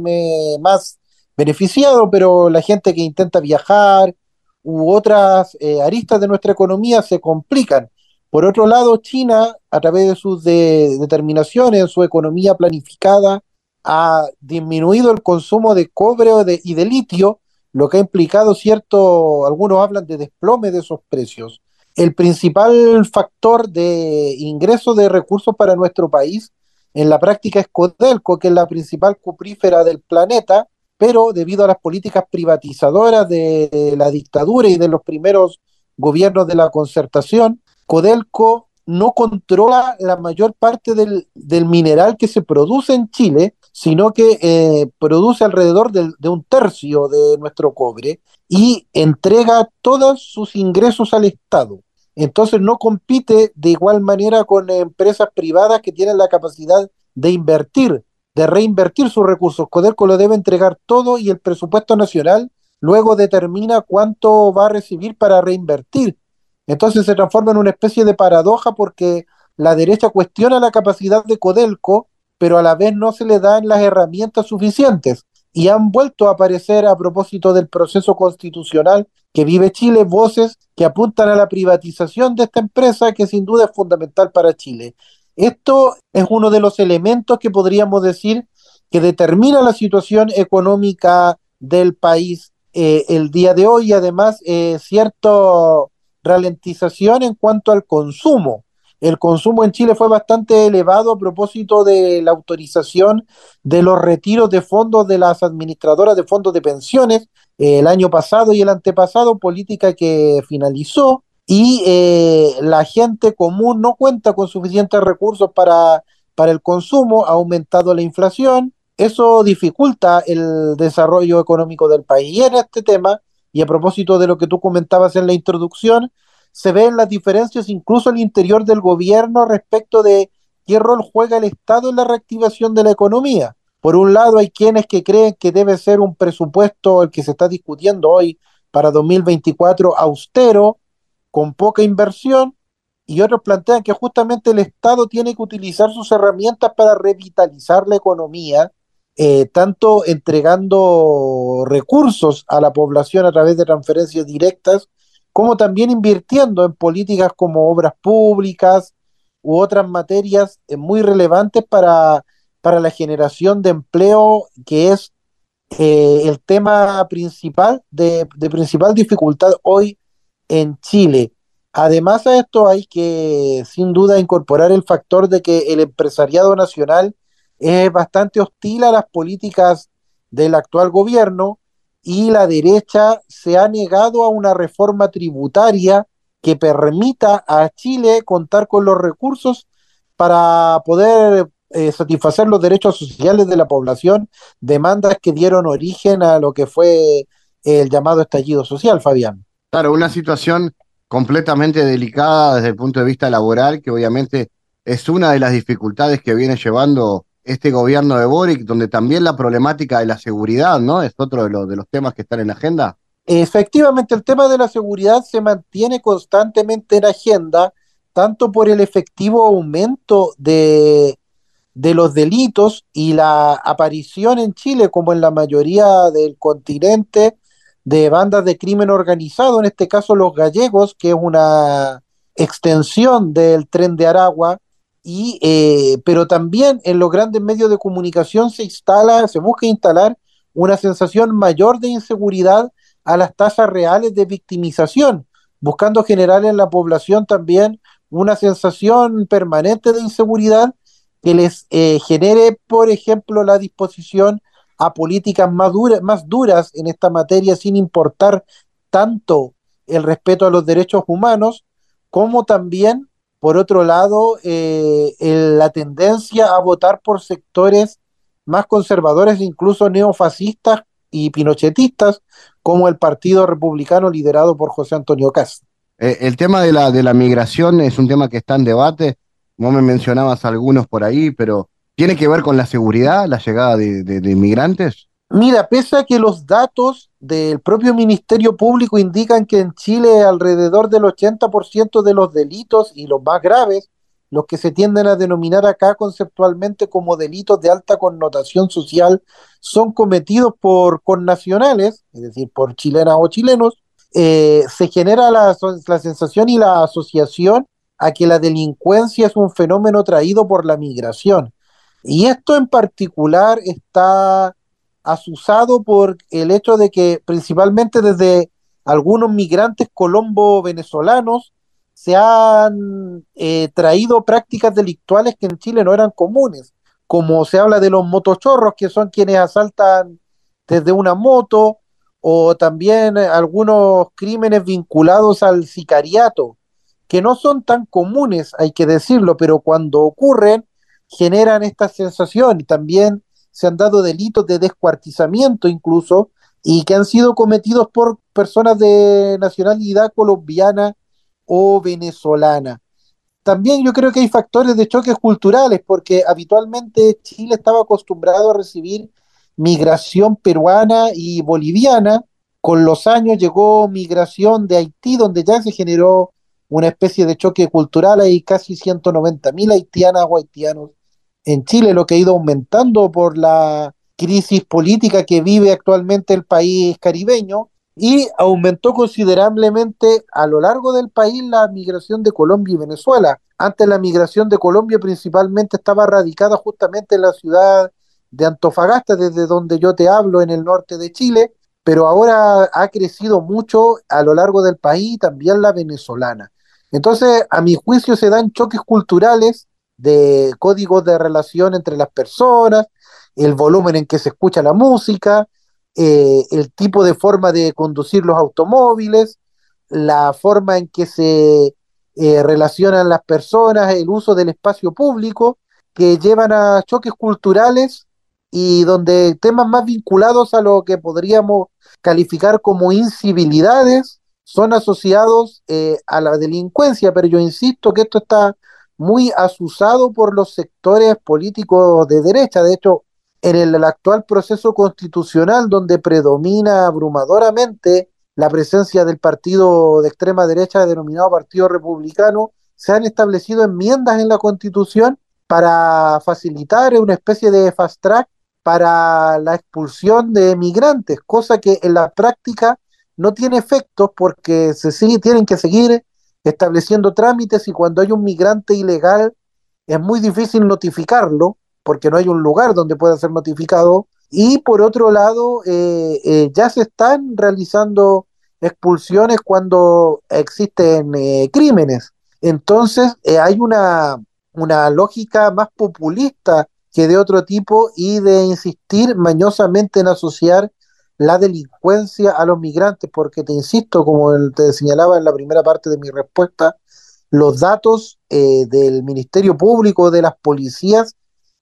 más beneficiado, pero la gente que intenta viajar u otras eh, aristas de nuestra economía se complican. Por otro lado, China, a través de sus determinaciones, en su economía planificada, ha disminuido el consumo de cobre y de litio, lo que ha implicado cierto, algunos hablan de desplome de esos precios. El principal factor de ingreso de recursos para nuestro país en la práctica es Codelco, que es la principal cuprífera del planeta, pero debido a las políticas privatizadoras de la dictadura y de los primeros gobiernos de la concertación, Codelco no controla la mayor parte del, mineral que se produce en Chile, sino que eh, produce alrededor de un tercio de nuestro cobre y entrega todos sus ingresos al Estado. Entonces no compite de igual manera con empresas privadas que tienen la capacidad de invertir, de reinvertir sus recursos. Codelco lo debe entregar todo y el presupuesto nacional luego determina cuánto va a recibir para reinvertir. Entonces se transforma en una especie de paradoja porque la derecha cuestiona la capacidad de Codelco, pero a la vez no se le dan las herramientas suficientes. Y han vuelto a aparecer a propósito del proceso constitucional que vive Chile voces que apuntan a la privatización de esta empresa que sin duda es fundamental para Chile. Esto es uno de los elementos que podríamos decir que determina la situación económica del país eh, el día de hoy y además eh, cierto ralentización en cuanto al consumo. El consumo en Chile fue bastante elevado a propósito de la autorización de los retiros de fondos de las administradoras de fondos de pensiones eh, el año pasado y el antepasado, política que finalizó y eh, la gente común no cuenta con suficientes recursos para, para el consumo, ha aumentado la inflación, eso dificulta el desarrollo económico del país. Y en este tema y a propósito de lo que tú comentabas en la introducción, se ven las diferencias incluso al interior del gobierno respecto de qué rol juega el Estado en la reactivación de la economía. Por un lado, hay quienes que creen que debe ser un presupuesto, el que se está discutiendo hoy para 2024, austero, con poca inversión, y otros plantean que justamente el Estado tiene que utilizar sus herramientas para revitalizar la economía, eh, tanto entregando recursos a la población a través de transferencias directas, como también invirtiendo en políticas como obras públicas u otras materias eh, muy relevantes para, para la generación de empleo, que es eh, el tema principal de, de principal dificultad hoy en Chile. Además a esto hay que sin duda incorporar el factor de que el empresariado nacional es bastante hostil a las políticas del actual gobierno y la derecha se ha negado a una reforma tributaria que permita a Chile contar con los recursos para poder eh, satisfacer los derechos sociales de la población, demandas que dieron origen a lo que fue el llamado estallido social, Fabián. Claro, una situación completamente delicada desde el punto de vista laboral, que obviamente es una de las dificultades que viene llevando este gobierno de Boric, donde también la problemática de la seguridad, ¿no? Es otro de, los de los temas que están en la agenda. Efectivamente, el tema de la seguridad se mantiene constantemente en agenda, tanto por el efectivo aumento de, de los delitos y la aparición en Chile, como en la mayoría del continente, de bandas de crimen organizado, en este caso los gallegos, que es una extensión del tren de Aragua, y, eh, pero también en los grandes medios de comunicación se instala, se busca instalar una sensación mayor de inseguridad a las tasas reales de victimización, buscando generar en la población también una sensación permanente de inseguridad que les eh, genere, por ejemplo, la disposición a políticas más, duras, más duras en esta materia sin importar tanto el respeto a los derechos humanos, como también, por otro lado, eh, la tendencia a votar por sectores más conservadores, incluso neofascistas y pinochetistas, como el Partido Republicano liderado por José Antonio Cast. Eh, el tema de la, de la migración es un tema que está en debate. No me mencionabas algunos por ahí, pero ¿Tiene que ver con la seguridad, la llegada de, inmigrantes? Mira, pese a que los datos del propio Ministerio Público indican que en Chile alrededor del 80% de los delitos y los más graves, los que se tienden a denominar acá conceptualmente como delitos de alta connotación social, son cometidos por connacionales, es decir, por chilenas o chilenos, eh, se genera la, la sensación y la asociación a que la delincuencia es un fenómeno traído por la migración y esto en particular está asusado por el hecho de que principalmente desde algunos migrantes colombo-venezolanos se han eh, traído prácticas delictuales que en Chile no eran comunes, como se habla de los motochorros, que son quienes asaltan desde una moto, o también algunos crímenes vinculados al sicariato, que no son tan comunes, hay que decirlo, pero cuando ocurren generan esta sensación y también se han dado delitos de descuartizamiento incluso y que han sido cometidos por personas de nacionalidad colombiana o venezolana. También yo creo que hay factores de choques culturales porque habitualmente Chile estaba acostumbrado a recibir migración peruana y boliviana. Con los años llegó migración de Haití, donde ya se generó una especie de choque cultural. Hay casi 190 mil haitianas o haitianos en Chile, lo que ha ido aumentando por la crisis política que vive actualmente el país caribeño y aumentó considerablemente a lo largo del país la migración de Colombia y Venezuela. Antes la migración de Colombia principalmente estaba radicada justamente en la ciudad de Antofagasta, desde donde yo te hablo, en el norte de Chile, pero ahora ha crecido mucho a lo largo del país también la venezolana. Entonces, a mi juicio, se dan choques culturales de códigos de relación entre las personas, el volumen en que se escucha la música, eh, el tipo de forma de conducir los automóviles, la forma en que se eh, relacionan las personas, el uso del espacio público, que llevan a choques culturales y donde temas más vinculados a lo que podríamos calificar como incivilidades son asociados eh, a la delincuencia, pero yo insisto que esto está muy asusado por los sectores políticos de derecha. De hecho, en el, actual proceso constitucional donde predomina abrumadoramente la presencia del partido de extrema derecha denominado Partido Republicano, se han establecido enmiendas en la Constitución para facilitar una especie de fast track para la expulsión de migrantes, cosa que en la práctica no tiene efectos porque se sigue, tienen que seguir estableciendo trámites y cuando hay un migrante ilegal es muy difícil notificarlo porque no hay un lugar donde pueda ser notificado. Y por otro lado, eh, eh, ya se están realizando expulsiones cuando existen eh, crímenes. Entonces, hay una, una lógica más populista que de otro tipo y de insistir mañosamente en asociar la delincuencia a los migrantes, porque te insisto, como te señalaba en la primera parte de mi respuesta, los datos del Ministerio Público, de las policías,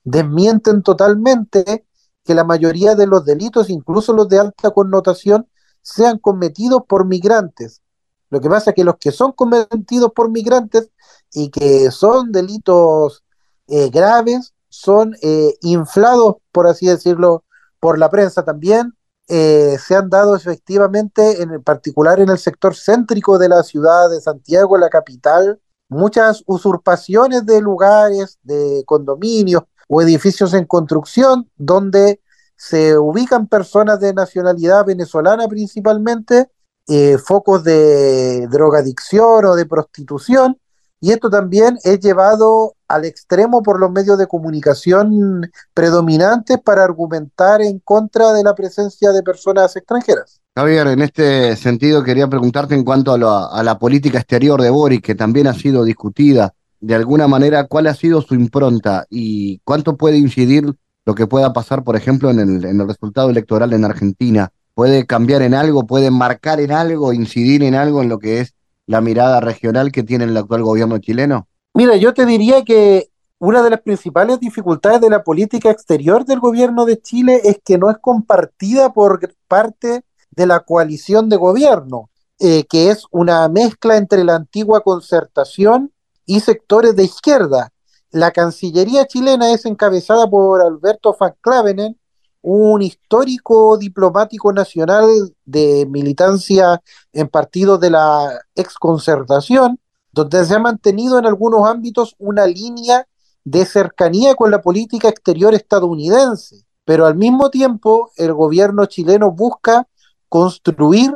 desmienten totalmente que la mayoría de los delitos, incluso los de alta connotación, sean cometidos por migrantes. Lo que pasa es que los que son cometidos por migrantes y que son delitos eh, graves son eh, inflados, por así decirlo, por la prensa también. Eh, se han dado efectivamente, en particular en el sector céntrico de la ciudad de Santiago, la capital, muchas usurpaciones de lugares, de condominios, o edificios en construcción donde se ubican personas de nacionalidad venezolana principalmente, eh, focos de drogadicción o de prostitución, y esto también es llevado al extremo por los medios de comunicación predominantes para argumentar en contra de la presencia de personas extranjeras. Javier, en este sentido quería preguntarte en cuanto a la, a la política exterior de Boris, que también ha sido discutida de alguna manera cuál ha sido su impronta y cuánto puede incidir lo que pueda pasar, por ejemplo, en el, en el resultado electoral en Argentina. ¿Puede cambiar en algo, puede marcar en algo, incidir en algo en lo que es la mirada regional que tiene el actual gobierno chileno? Mira, yo te diría que una de las principales dificultades de la política exterior del gobierno de Chile es que no es compartida por parte de la coalición de gobierno, eh, que es una mezcla entre la antigua concertación y sectores de izquierda. La Cancillería chilena es encabezada por Alberto Van Clavenen, un histórico diplomático nacional de militancia en partidos de la exconcertación, donde se ha mantenido en algunos ámbitos una línea de cercanía con la política exterior estadounidense, pero al mismo tiempo el gobierno chileno busca construir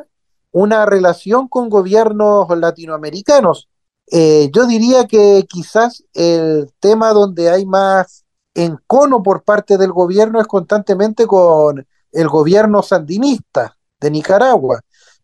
una relación con gobiernos latinoamericanos, eh, yo diría que quizás el tema donde hay más encono por parte del gobierno es constantemente con el gobierno sandinista de Nicaragua.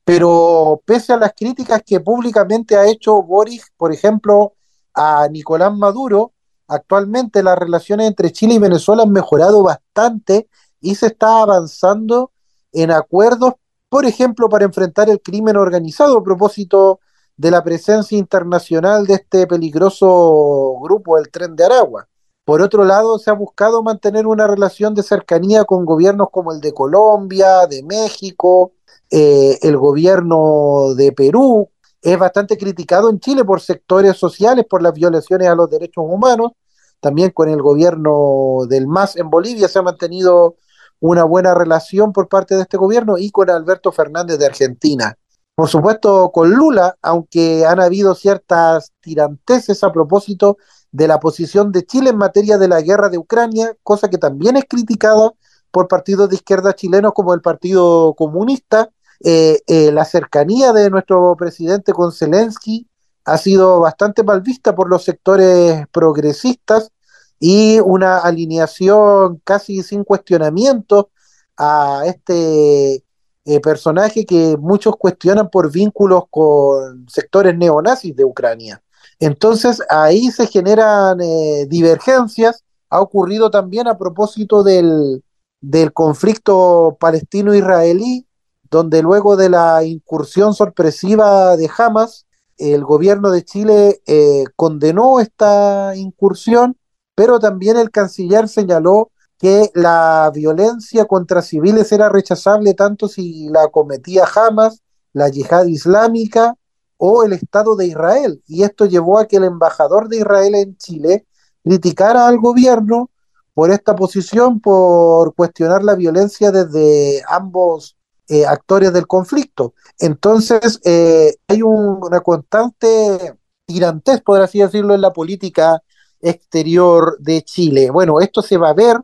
Pero pese a las críticas que públicamente ha hecho Boris, por ejemplo, a Nicolás Maduro, actualmente las relaciones entre Chile y Venezuela han mejorado bastante y se está avanzando en acuerdos, por ejemplo, para enfrentar el crimen organizado a propósito de la presencia internacional de este peligroso grupo, el Tren de Aragua. Por otro lado, se ha buscado mantener una relación de cercanía con gobiernos como el de Colombia, de México, eh, el gobierno de Perú. Es bastante criticado en Chile por sectores sociales, por las violaciones a los derechos humanos. También con el gobierno del MAS en Bolivia se ha mantenido una buena relación por parte de este gobierno y con Alberto Fernández de Argentina. Por supuesto, con Lula, aunque han habido ciertas tiranteses a propósito de la posición de Chile en materia de la guerra de Ucrania, cosa que también es criticada por partidos de izquierda chilenos como el Partido Comunista. Eh, eh, la cercanía de nuestro presidente con Zelensky ha sido bastante mal vista por los sectores progresistas y una alineación casi sin cuestionamiento a este eh, personaje que muchos cuestionan por vínculos con sectores neonazis de Ucrania. Entonces ahí se generan eh, divergencias. Ha ocurrido también a propósito del, del conflicto palestino-israelí, donde luego de la incursión sorpresiva de Hamas, el gobierno de Chile eh, condenó esta incursión, pero también el canciller señaló que la violencia contra civiles era rechazable tanto si la cometía Hamas, la yihad islámica o el Estado de Israel. Y esto llevó a que el embajador de Israel en Chile criticara al gobierno por esta posición, por cuestionar la violencia desde ambos eh, actores del conflicto. Entonces, eh, hay una constante tirantez, por así decirlo, en la política exterior de Chile. Bueno, esto se va a ver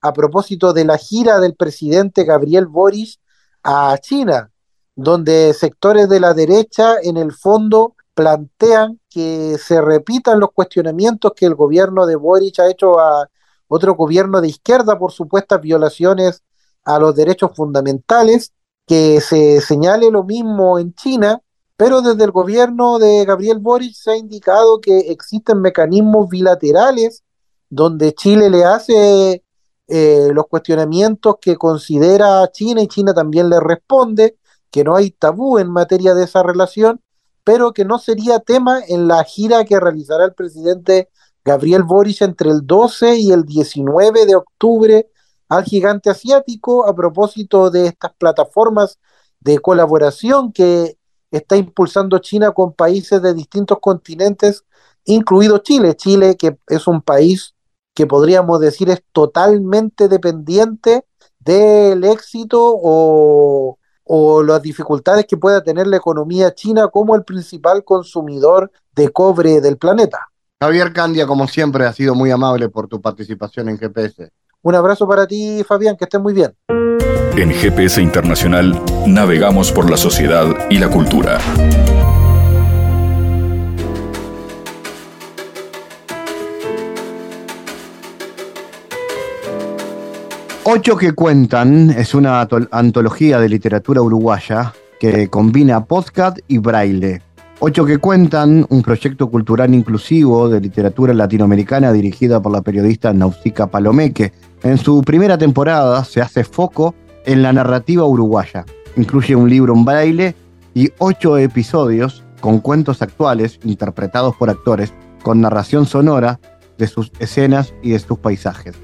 a propósito de la gira del presidente Gabriel Boris a China, donde sectores de la derecha en el fondo plantean que se repitan los cuestionamientos que el gobierno de Boris ha hecho a otro gobierno de izquierda por supuestas violaciones a los derechos fundamentales, que se señale lo mismo en China pero desde el gobierno de Gabriel Boric se ha indicado que existen mecanismos bilaterales donde Chile le hace eh, los cuestionamientos que considera China y China también le responde, que no hay tabú en materia de esa relación, pero que no sería tema en la gira que realizará el presidente Gabriel Boric entre el 12 y el 19 de octubre al gigante asiático a propósito de estas plataformas de colaboración que está impulsando China con países de distintos continentes, incluido Chile. Chile, que es un país que podríamos decir es totalmente dependiente del éxito o, las dificultades que pueda tener la economía china como el principal consumidor de cobre del planeta. Javier Candia, como siempre, ha sido muy amable por tu participación en GPS. Un abrazo para ti, Fabián, que estés muy bien. En GPS Internacional navegamos por la sociedad y la cultura. Ocho que cuentan es una antología de literatura uruguaya que combina podcast y braille. Ocho que cuentan, un proyecto cultural inclusivo de literatura latinoamericana dirigida por la periodista Nausica Palomeque. En su primera temporada se hace foco en la narrativa uruguaya. Incluye un libro en braille y ocho episodios con cuentos actuales interpretados por actores con narración sonora de sus escenas y de sus paisajes.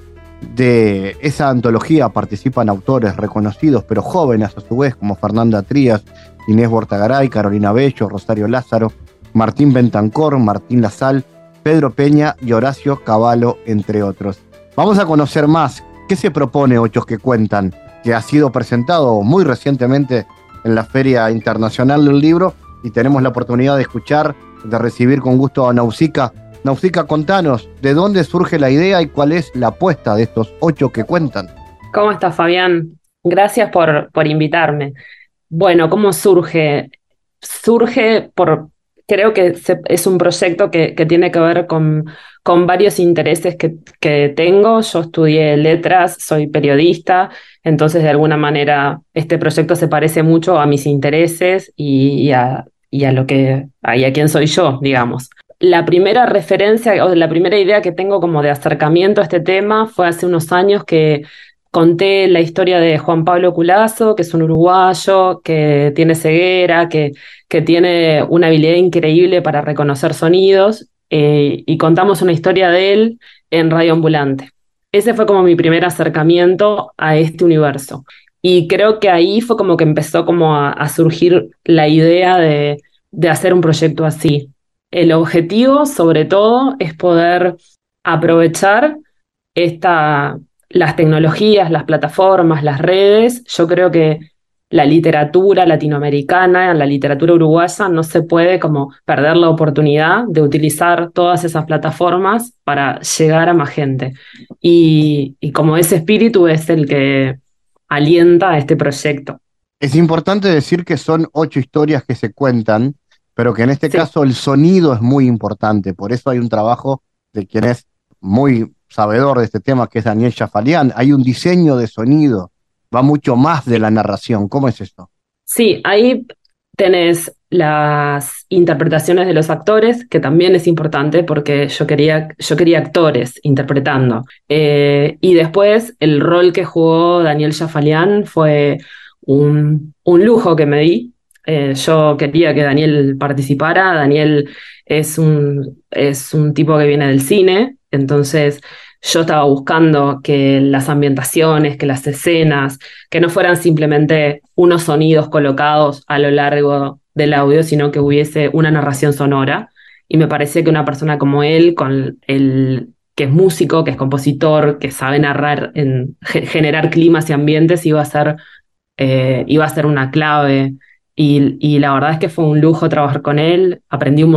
De esa antología participan autores reconocidos pero jóvenes a su vez como Fernanda Trías, Inés Bortagaray, Carolina Bello, Rosario Lázaro, Martín Bentancor, Martín Lazal, Pedro Peña y Horacio Cavallo, entre otros. Vamos a conocer más qué se propone Ocho que cuentan que ha sido presentado muy recientemente en la Feria Internacional del Libro y tenemos la oportunidad de escuchar, de recibir con gusto a Nausica. Nausica, contanos, ¿de dónde surge la idea y cuál es la apuesta de estos ocho que cuentan? ¿Cómo estás, Fabián? Gracias por, por invitarme. Bueno, ¿cómo surge? Surge por, creo que es un proyecto que, tiene que ver con, con varios intereses que, que, tengo. Yo estudié letras, soy periodista entonces, de alguna manera, este proyecto se parece mucho a mis intereses y, a, lo que, a, a quién soy yo, digamos. La primera referencia o la primera idea que tengo como de acercamiento a este tema fue hace unos años que conté la historia de Juan Pablo Culazo, que es un uruguayo, que tiene ceguera, que, que tiene una habilidad increíble para reconocer sonidos, eh, y contamos una historia de él en Radio Ambulante ese fue como mi primer acercamiento a este universo. Y creo que ahí fue como que empezó como a, surgir la idea de, hacer un proyecto así. El objetivo, sobre todo, es poder aprovechar esta, las tecnologías, las plataformas, las redes. Yo creo que la literatura latinoamericana, la literatura uruguaya, no se puede como perder la oportunidad de utilizar todas esas plataformas para llegar a más gente. Y, como ese espíritu es el que alienta a este proyecto. Es importante decir que son ocho historias que se cuentan, pero que en este caso el sonido es muy importante. Por eso hay un trabajo de quien es muy sabedor de este tema, que es Daniel Chafalián. Hay un diseño de sonido va mucho más de la narración. ¿Cómo es esto? Sí, ahí tenés las interpretaciones de los actores, que también es importante porque yo quería, yo quería actores interpretando. Eh, y después el rol que jugó Daniel Jafalián fue un, un, lujo que me di. Eh, yo quería que Daniel participara. Daniel es un, es un tipo que viene del cine, entonces yo estaba buscando que las ambientaciones, que las escenas, que no fueran simplemente unos sonidos colocados a lo largo del audio, sino que hubiese una narración sonora. Y me parecía que una persona como él, con el, que es músico, que es compositor, que sabe narrar, en, generar climas y ambientes, iba a ser, eh, iba a ser una clave. Y, la verdad es que fue un lujo trabajar con él, aprendí un,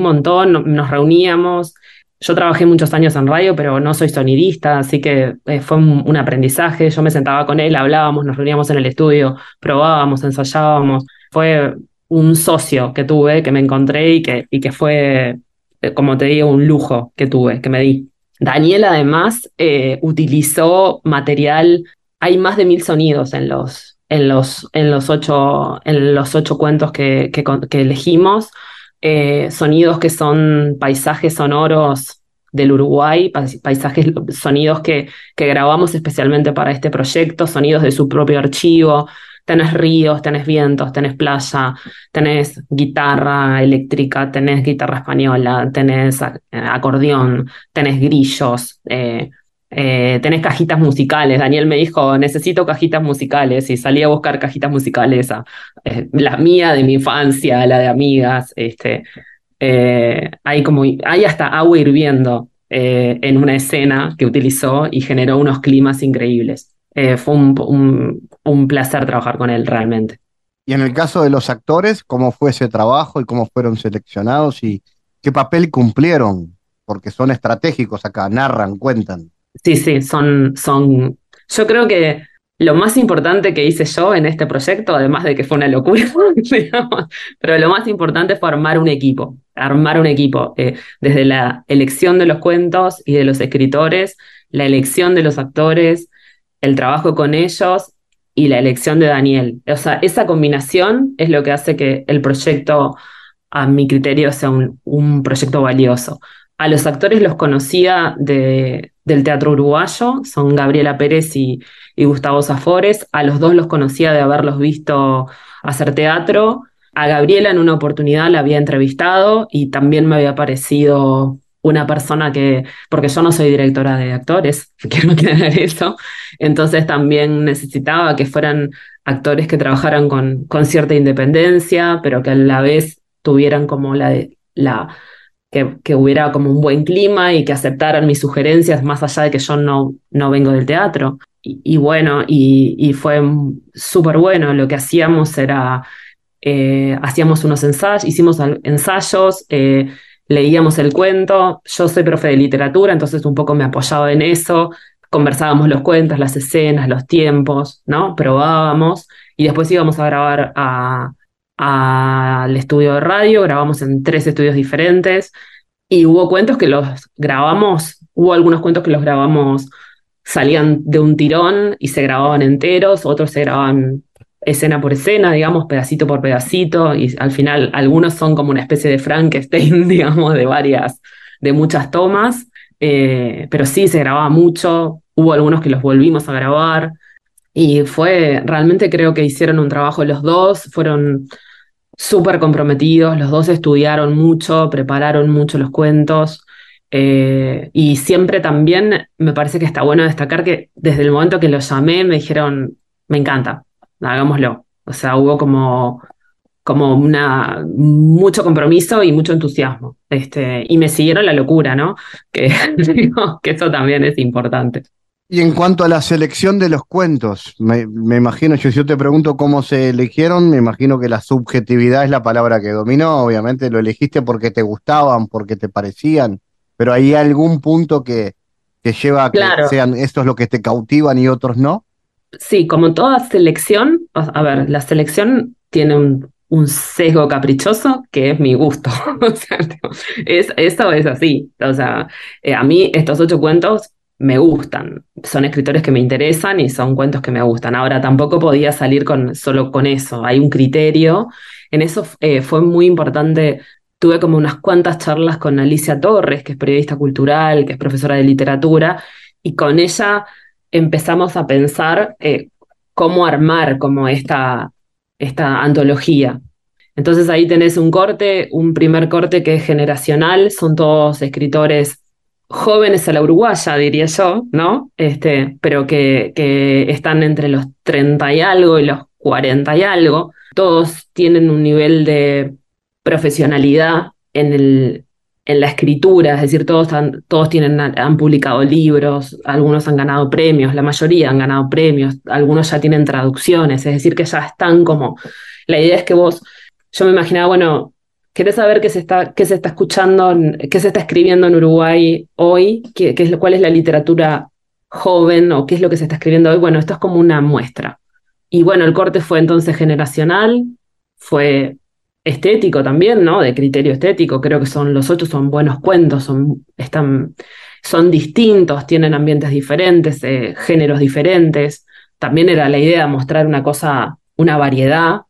montón, nos reuníamos. Yo trabajé muchos años en radio, pero no soy sonidista, así que eh, fue un, aprendizaje. Yo me sentaba con él, hablábamos, nos reuníamos en el estudio, probábamos, ensayábamos. Fue un socio que tuve, que me encontré y que, y que fue eh, como te digo, un lujo que tuve, que me di. Daniel además eh, utilizó material, hay más de mil sonidos en los, en los, en los, ocho, en los ocho cuentos que, que, elegimos, eh, sonidos que son paisajes sonoros del Uruguay, paisajes, sonidos que, que grabamos especialmente para este proyecto, sonidos de su propio archivo, tenés ríos, tenés vientos, tenés playa, tenés guitarra eléctrica, tenés guitarra española, tenés acordeón, tenés grillos, eh, eh, tenés cajitas musicales. Daniel me dijo, necesito cajitas musicales y salí a buscar cajitas musicales, eh, la mía de mi infancia, la de amigas. Este, hay, como, hay hasta agua hirviendo en una escena que utilizó y generó unos climas increíbles. fue un, un placer trabajar con él realmente. Y en el caso de los actores, ¿cómo fue ese trabajo y cómo fueron seleccionados y qué papel cumplieron? Porque son estratégicos acá, narran, cuentan. Sí, sí, son, son. Yo creo que lo más importante que hice yo en este proyecto, además de que fue una locura, [LAUGHS] pero lo más importante fue armar un equipo, armar un equipo, eh, desde la elección de los cuentos y de los escritores, la elección de los actores, el trabajo con ellos y la elección de Daniel. O sea, esa combinación es lo que hace que el proyecto, a mi criterio, sea un, proyecto valioso. A los actores los conocía de, del teatro uruguayo, son Gabriela Pérez y, Gustavo Zafores. A los dos los conocía de haberlos visto hacer teatro. A Gabriela en una oportunidad la había entrevistado y también me había parecido una persona que, porque yo no soy directora de actores, [LAUGHS] quiero aclarar eso, entonces también necesitaba que fueran actores que trabajaran con, con cierta independencia, pero que a la vez tuvieran como la que, hubiera como un buen clima y que aceptaran mis sugerencias más allá de que yo no, no vengo del teatro. Y, bueno, y, fue súper bueno, lo que hacíamos era, eh, hacíamos unos ensayos, hicimos ensayos, eh, leíamos el cuento, yo soy profe de literatura, entonces un poco me apoyaba en eso, conversábamos los cuentos, las escenas, los tiempos, ¿no? Probábamos y después íbamos a grabar al estudio de radio, grabamos en tres estudios diferentes y hubo cuentos que los grabamos, hubo algunos cuentos que los grabamos, salían de un tirón y se grababan enteros, otros se grababan escena por escena, digamos, pedacito por pedacito, y al final algunos son como una especie de Frankenstein, [LAUGHS] digamos, de varias, de muchas tomas, eh, pero sí se grababa mucho, hubo algunos que los volvimos a grabar, y fue, realmente creo que hicieron un trabajo los dos, fueron súper comprometidos, los dos estudiaron mucho, prepararon mucho los cuentos, eh, y siempre también me parece que está bueno destacar que desde el momento que los llamé me dijeron, me encanta, hagámoslo. O sea, hubo como, como una, mucho compromiso y mucho entusiasmo. Este, y me siguieron la locura, ¿no? Que, [LAUGHS] que eso también es importante. Y en cuanto a la selección de los cuentos, me, imagino, yo, si yo te pregunto cómo se eligieron, me imagino que la subjetividad es la palabra que dominó, obviamente lo elegiste porque te gustaban, porque te parecían, pero hay algún punto que, que lleva a que sean estos los que te cautivan y otros no sí, como toda selección, a ver, la selección tiene un, sesgo caprichoso que es mi gusto. [LAUGHS] es, eso es así. O sea, eh, a mí estos ocho cuentos me gustan. Son escritores que me interesan y son cuentos que me gustan. Ahora tampoco podía salir con, solo con eso. Hay un criterio. En eso eh, fue muy importante. Tuve como unas cuantas charlas con Alicia Torres, que es periodista cultural, que es profesora de literatura, y con ella empezamos a pensar eh, cómo armar como esta, esta antología. Entonces ahí tenés un corte, un primer corte que es generacional, son todos escritores jóvenes a la uruguaya, diría yo, ¿no? Este, pero que, que están entre los 30 y algo y los 40 y algo. Todos tienen un nivel de profesionalidad en el, en la escritura, es decir, todos, todos tienen, han publicado libros, algunos han ganado premios, la mayoría han ganado premios, algunos ya tienen traducciones, es decir, que ya están como, la idea es que vos, yo me imaginaba, bueno, ¿querés saber qué se está, qué se está escuchando, qué se está escribiendo en Uruguay hoy? ¿Qué, qué es, ¿Cuál es la literatura joven o qué es lo que se está escribiendo hoy? Bueno, esto es como una muestra. Y bueno, el corte fue entonces generacional, fue estético también, ¿no? De criterio estético. Creo que son los ocho son buenos cuentos, son, están, son distintos, tienen ambientes diferentes, eh, géneros diferentes. También era la idea mostrar una cosa, una variedad.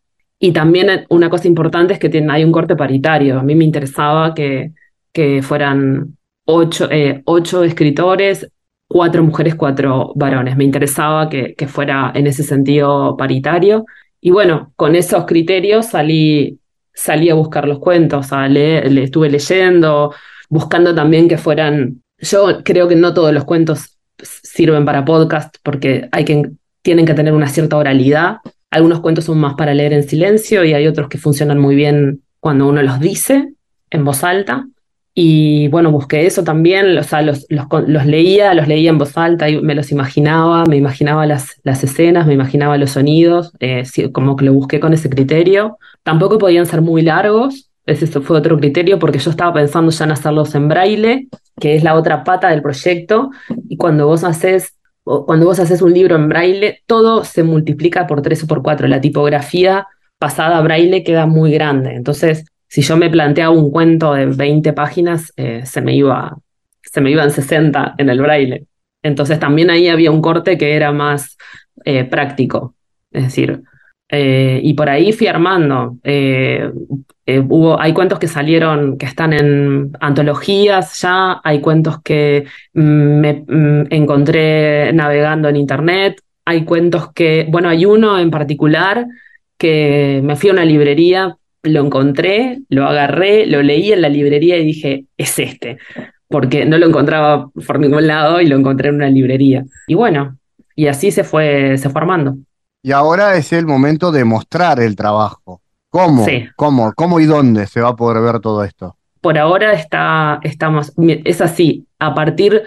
Y también una cosa importante es que tiene, hay un corte paritario. A mí me interesaba que, que fueran ocho, eh, ocho escritores, cuatro mujeres, cuatro varones. Me interesaba que, que fuera en ese sentido paritario. Y bueno, con esos criterios salí salí a buscar los cuentos, a leer, le estuve leyendo, buscando también que fueran, yo creo que no todos los cuentos sirven para podcast porque hay que, tienen que tener una cierta oralidad. Algunos cuentos son más para leer en silencio y hay otros que funcionan muy bien cuando uno los dice en voz alta. Y bueno, busqué eso también, o sea, los, los, leía, los leía en voz alta y me los imaginaba, me imaginaba las, las escenas, me imaginaba los sonidos, eh, como que lo busqué con ese criterio. Tampoco podían ser muy largos, ese fue otro criterio, porque yo estaba pensando ya en hacerlos en braille, que es la otra pata del proyecto, y cuando vos haces, cuando vos haces un libro en braille, todo se multiplica por tres o por cuatro. La tipografía pasada a braille queda muy grande. Entonces, si yo me planteaba un cuento de 20 páginas, eh, se, me iba, se me iban 60 en el braille. Entonces también ahí había un corte que era más eh, práctico. Es decir, eh, y por ahí fui armando. hubo, hay cuentos que salieron, que están en antologías ya, hay cuentos que mm, me mm, encontré navegando en internet, hay cuentos que, bueno, hay uno en particular que me fui a una librería lo encontré, lo agarré, lo leí en la librería y dije, es este, porque no lo encontraba por ningún lado y lo encontré en una librería. Y bueno, y así se fue, se fue armando. Y ahora es el momento de mostrar el trabajo. ¿Cómo? ¿Cómo? ¿Cómo y dónde se va a poder ver todo esto? Por ahora está, estamos, es así, a partir,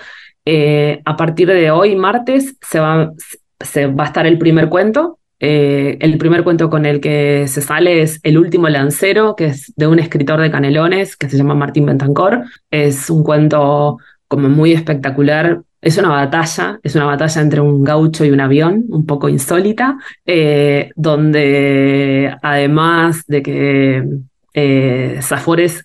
eh, a partir de hoy, martes, se va, se va a estar el primer cuento, eh, el primer cuento con el que se sale es El último lancero, que es de un escritor de Canelones que se llama Martín Bentancor. Es un cuento como muy espectacular. Es una batalla, es una batalla entre un gaucho y un avión, un poco insólita, eh, donde además de que eh,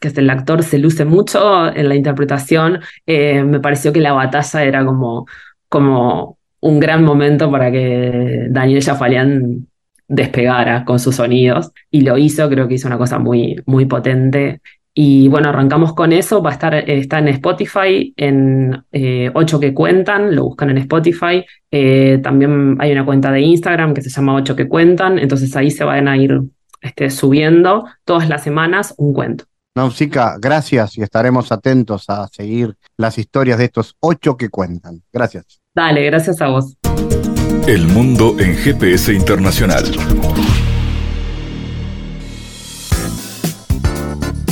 que es el actor, se luce mucho en la interpretación, me pareció que la batalla era como, como un gran momento para que Daniel Jafalian despegara con sus sonidos y lo hizo, creo que hizo una cosa muy, muy potente. Y bueno, arrancamos con eso, va a estar, está en Spotify, en eh, Ocho que Cuentan, lo buscan en Spotify. Eh, también hay una cuenta de Instagram que se llama Ocho que Cuentan, entonces ahí se van a ir este, subiendo todas las semanas un cuento. Nausica, gracias y estaremos atentos a seguir las historias de estos ocho que cuentan. Gracias. Dale, gracias a vos. El mundo en GPS internacional.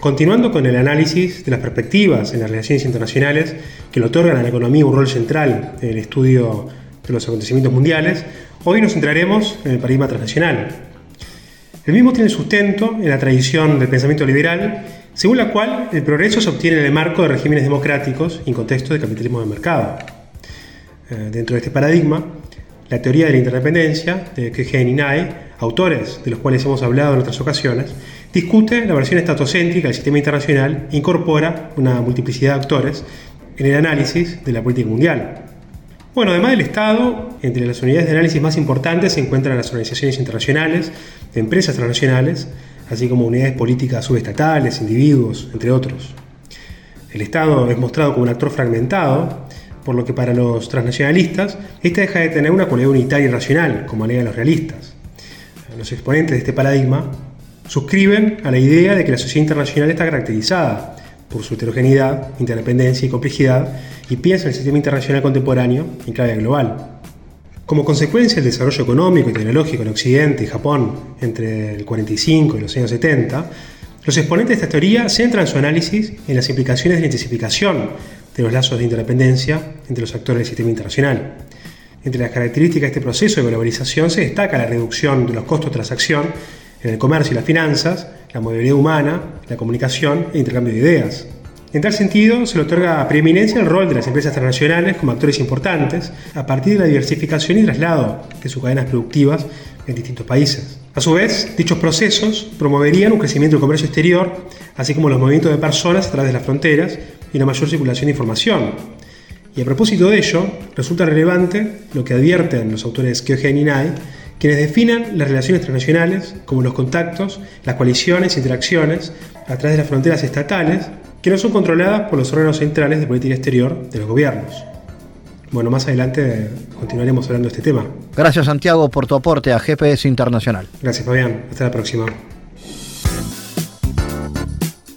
Continuando con el análisis de las perspectivas en las relaciones internacionales que le otorgan a la economía un rol central en el estudio de los acontecimientos mundiales, hoy nos centraremos en el paradigma transnacional. El mismo tiene sustento en la tradición del pensamiento liberal, según la cual el progreso se obtiene en el marco de regímenes democráticos y en contexto de capitalismo de mercado. Eh, dentro de este paradigma, la teoría de la interdependencia de Kegen y Nye, autores de los cuales hemos hablado en otras ocasiones, discute la versión estatocéntrica del sistema internacional e incorpora una multiplicidad de actores en el análisis de la política mundial. Bueno, además del Estado, entre las unidades de análisis más importantes se encuentran las organizaciones internacionales, empresas transnacionales, así como unidades políticas subestatales, individuos, entre otros. El Estado es mostrado como un actor fragmentado, por lo que para los transnacionalistas, esta deja de tener una cualidad unitaria y racional, como alegan los realistas. Los exponentes de este paradigma suscriben a la idea de que la sociedad internacional está caracterizada por su heterogeneidad, interdependencia y complejidad, y piensan el sistema internacional contemporáneo en clave global. Como consecuencia del desarrollo económico y tecnológico en Occidente y Japón entre el 45 y los años 70, los exponentes de esta teoría centran su análisis en las implicaciones de la intensificación de los lazos de interdependencia entre los actores del sistema internacional. Entre las características de este proceso de globalización se destaca la reducción de los costos de transacción en el comercio y las finanzas, la movilidad humana, la comunicación e intercambio de ideas. En tal sentido, se le otorga preeminencia al rol de las empresas transnacionales como actores importantes a partir de la diversificación y traslado de sus cadenas productivas en distintos países. A su vez, dichos procesos promoverían un crecimiento del comercio exterior, así como los movimientos de personas a través de las fronteras y una mayor circulación de información. Y a propósito de ello, resulta relevante lo que advierten los autores Kyogen y Nai, quienes definan las relaciones transnacionales como los contactos, las coaliciones e interacciones a través de las fronteras estatales que no son controladas por los órganos centrales de política exterior de los gobiernos. Bueno, más adelante continuaremos hablando de este tema. Gracias Santiago por tu aporte a GPS Internacional. Gracias Fabián, hasta la próxima.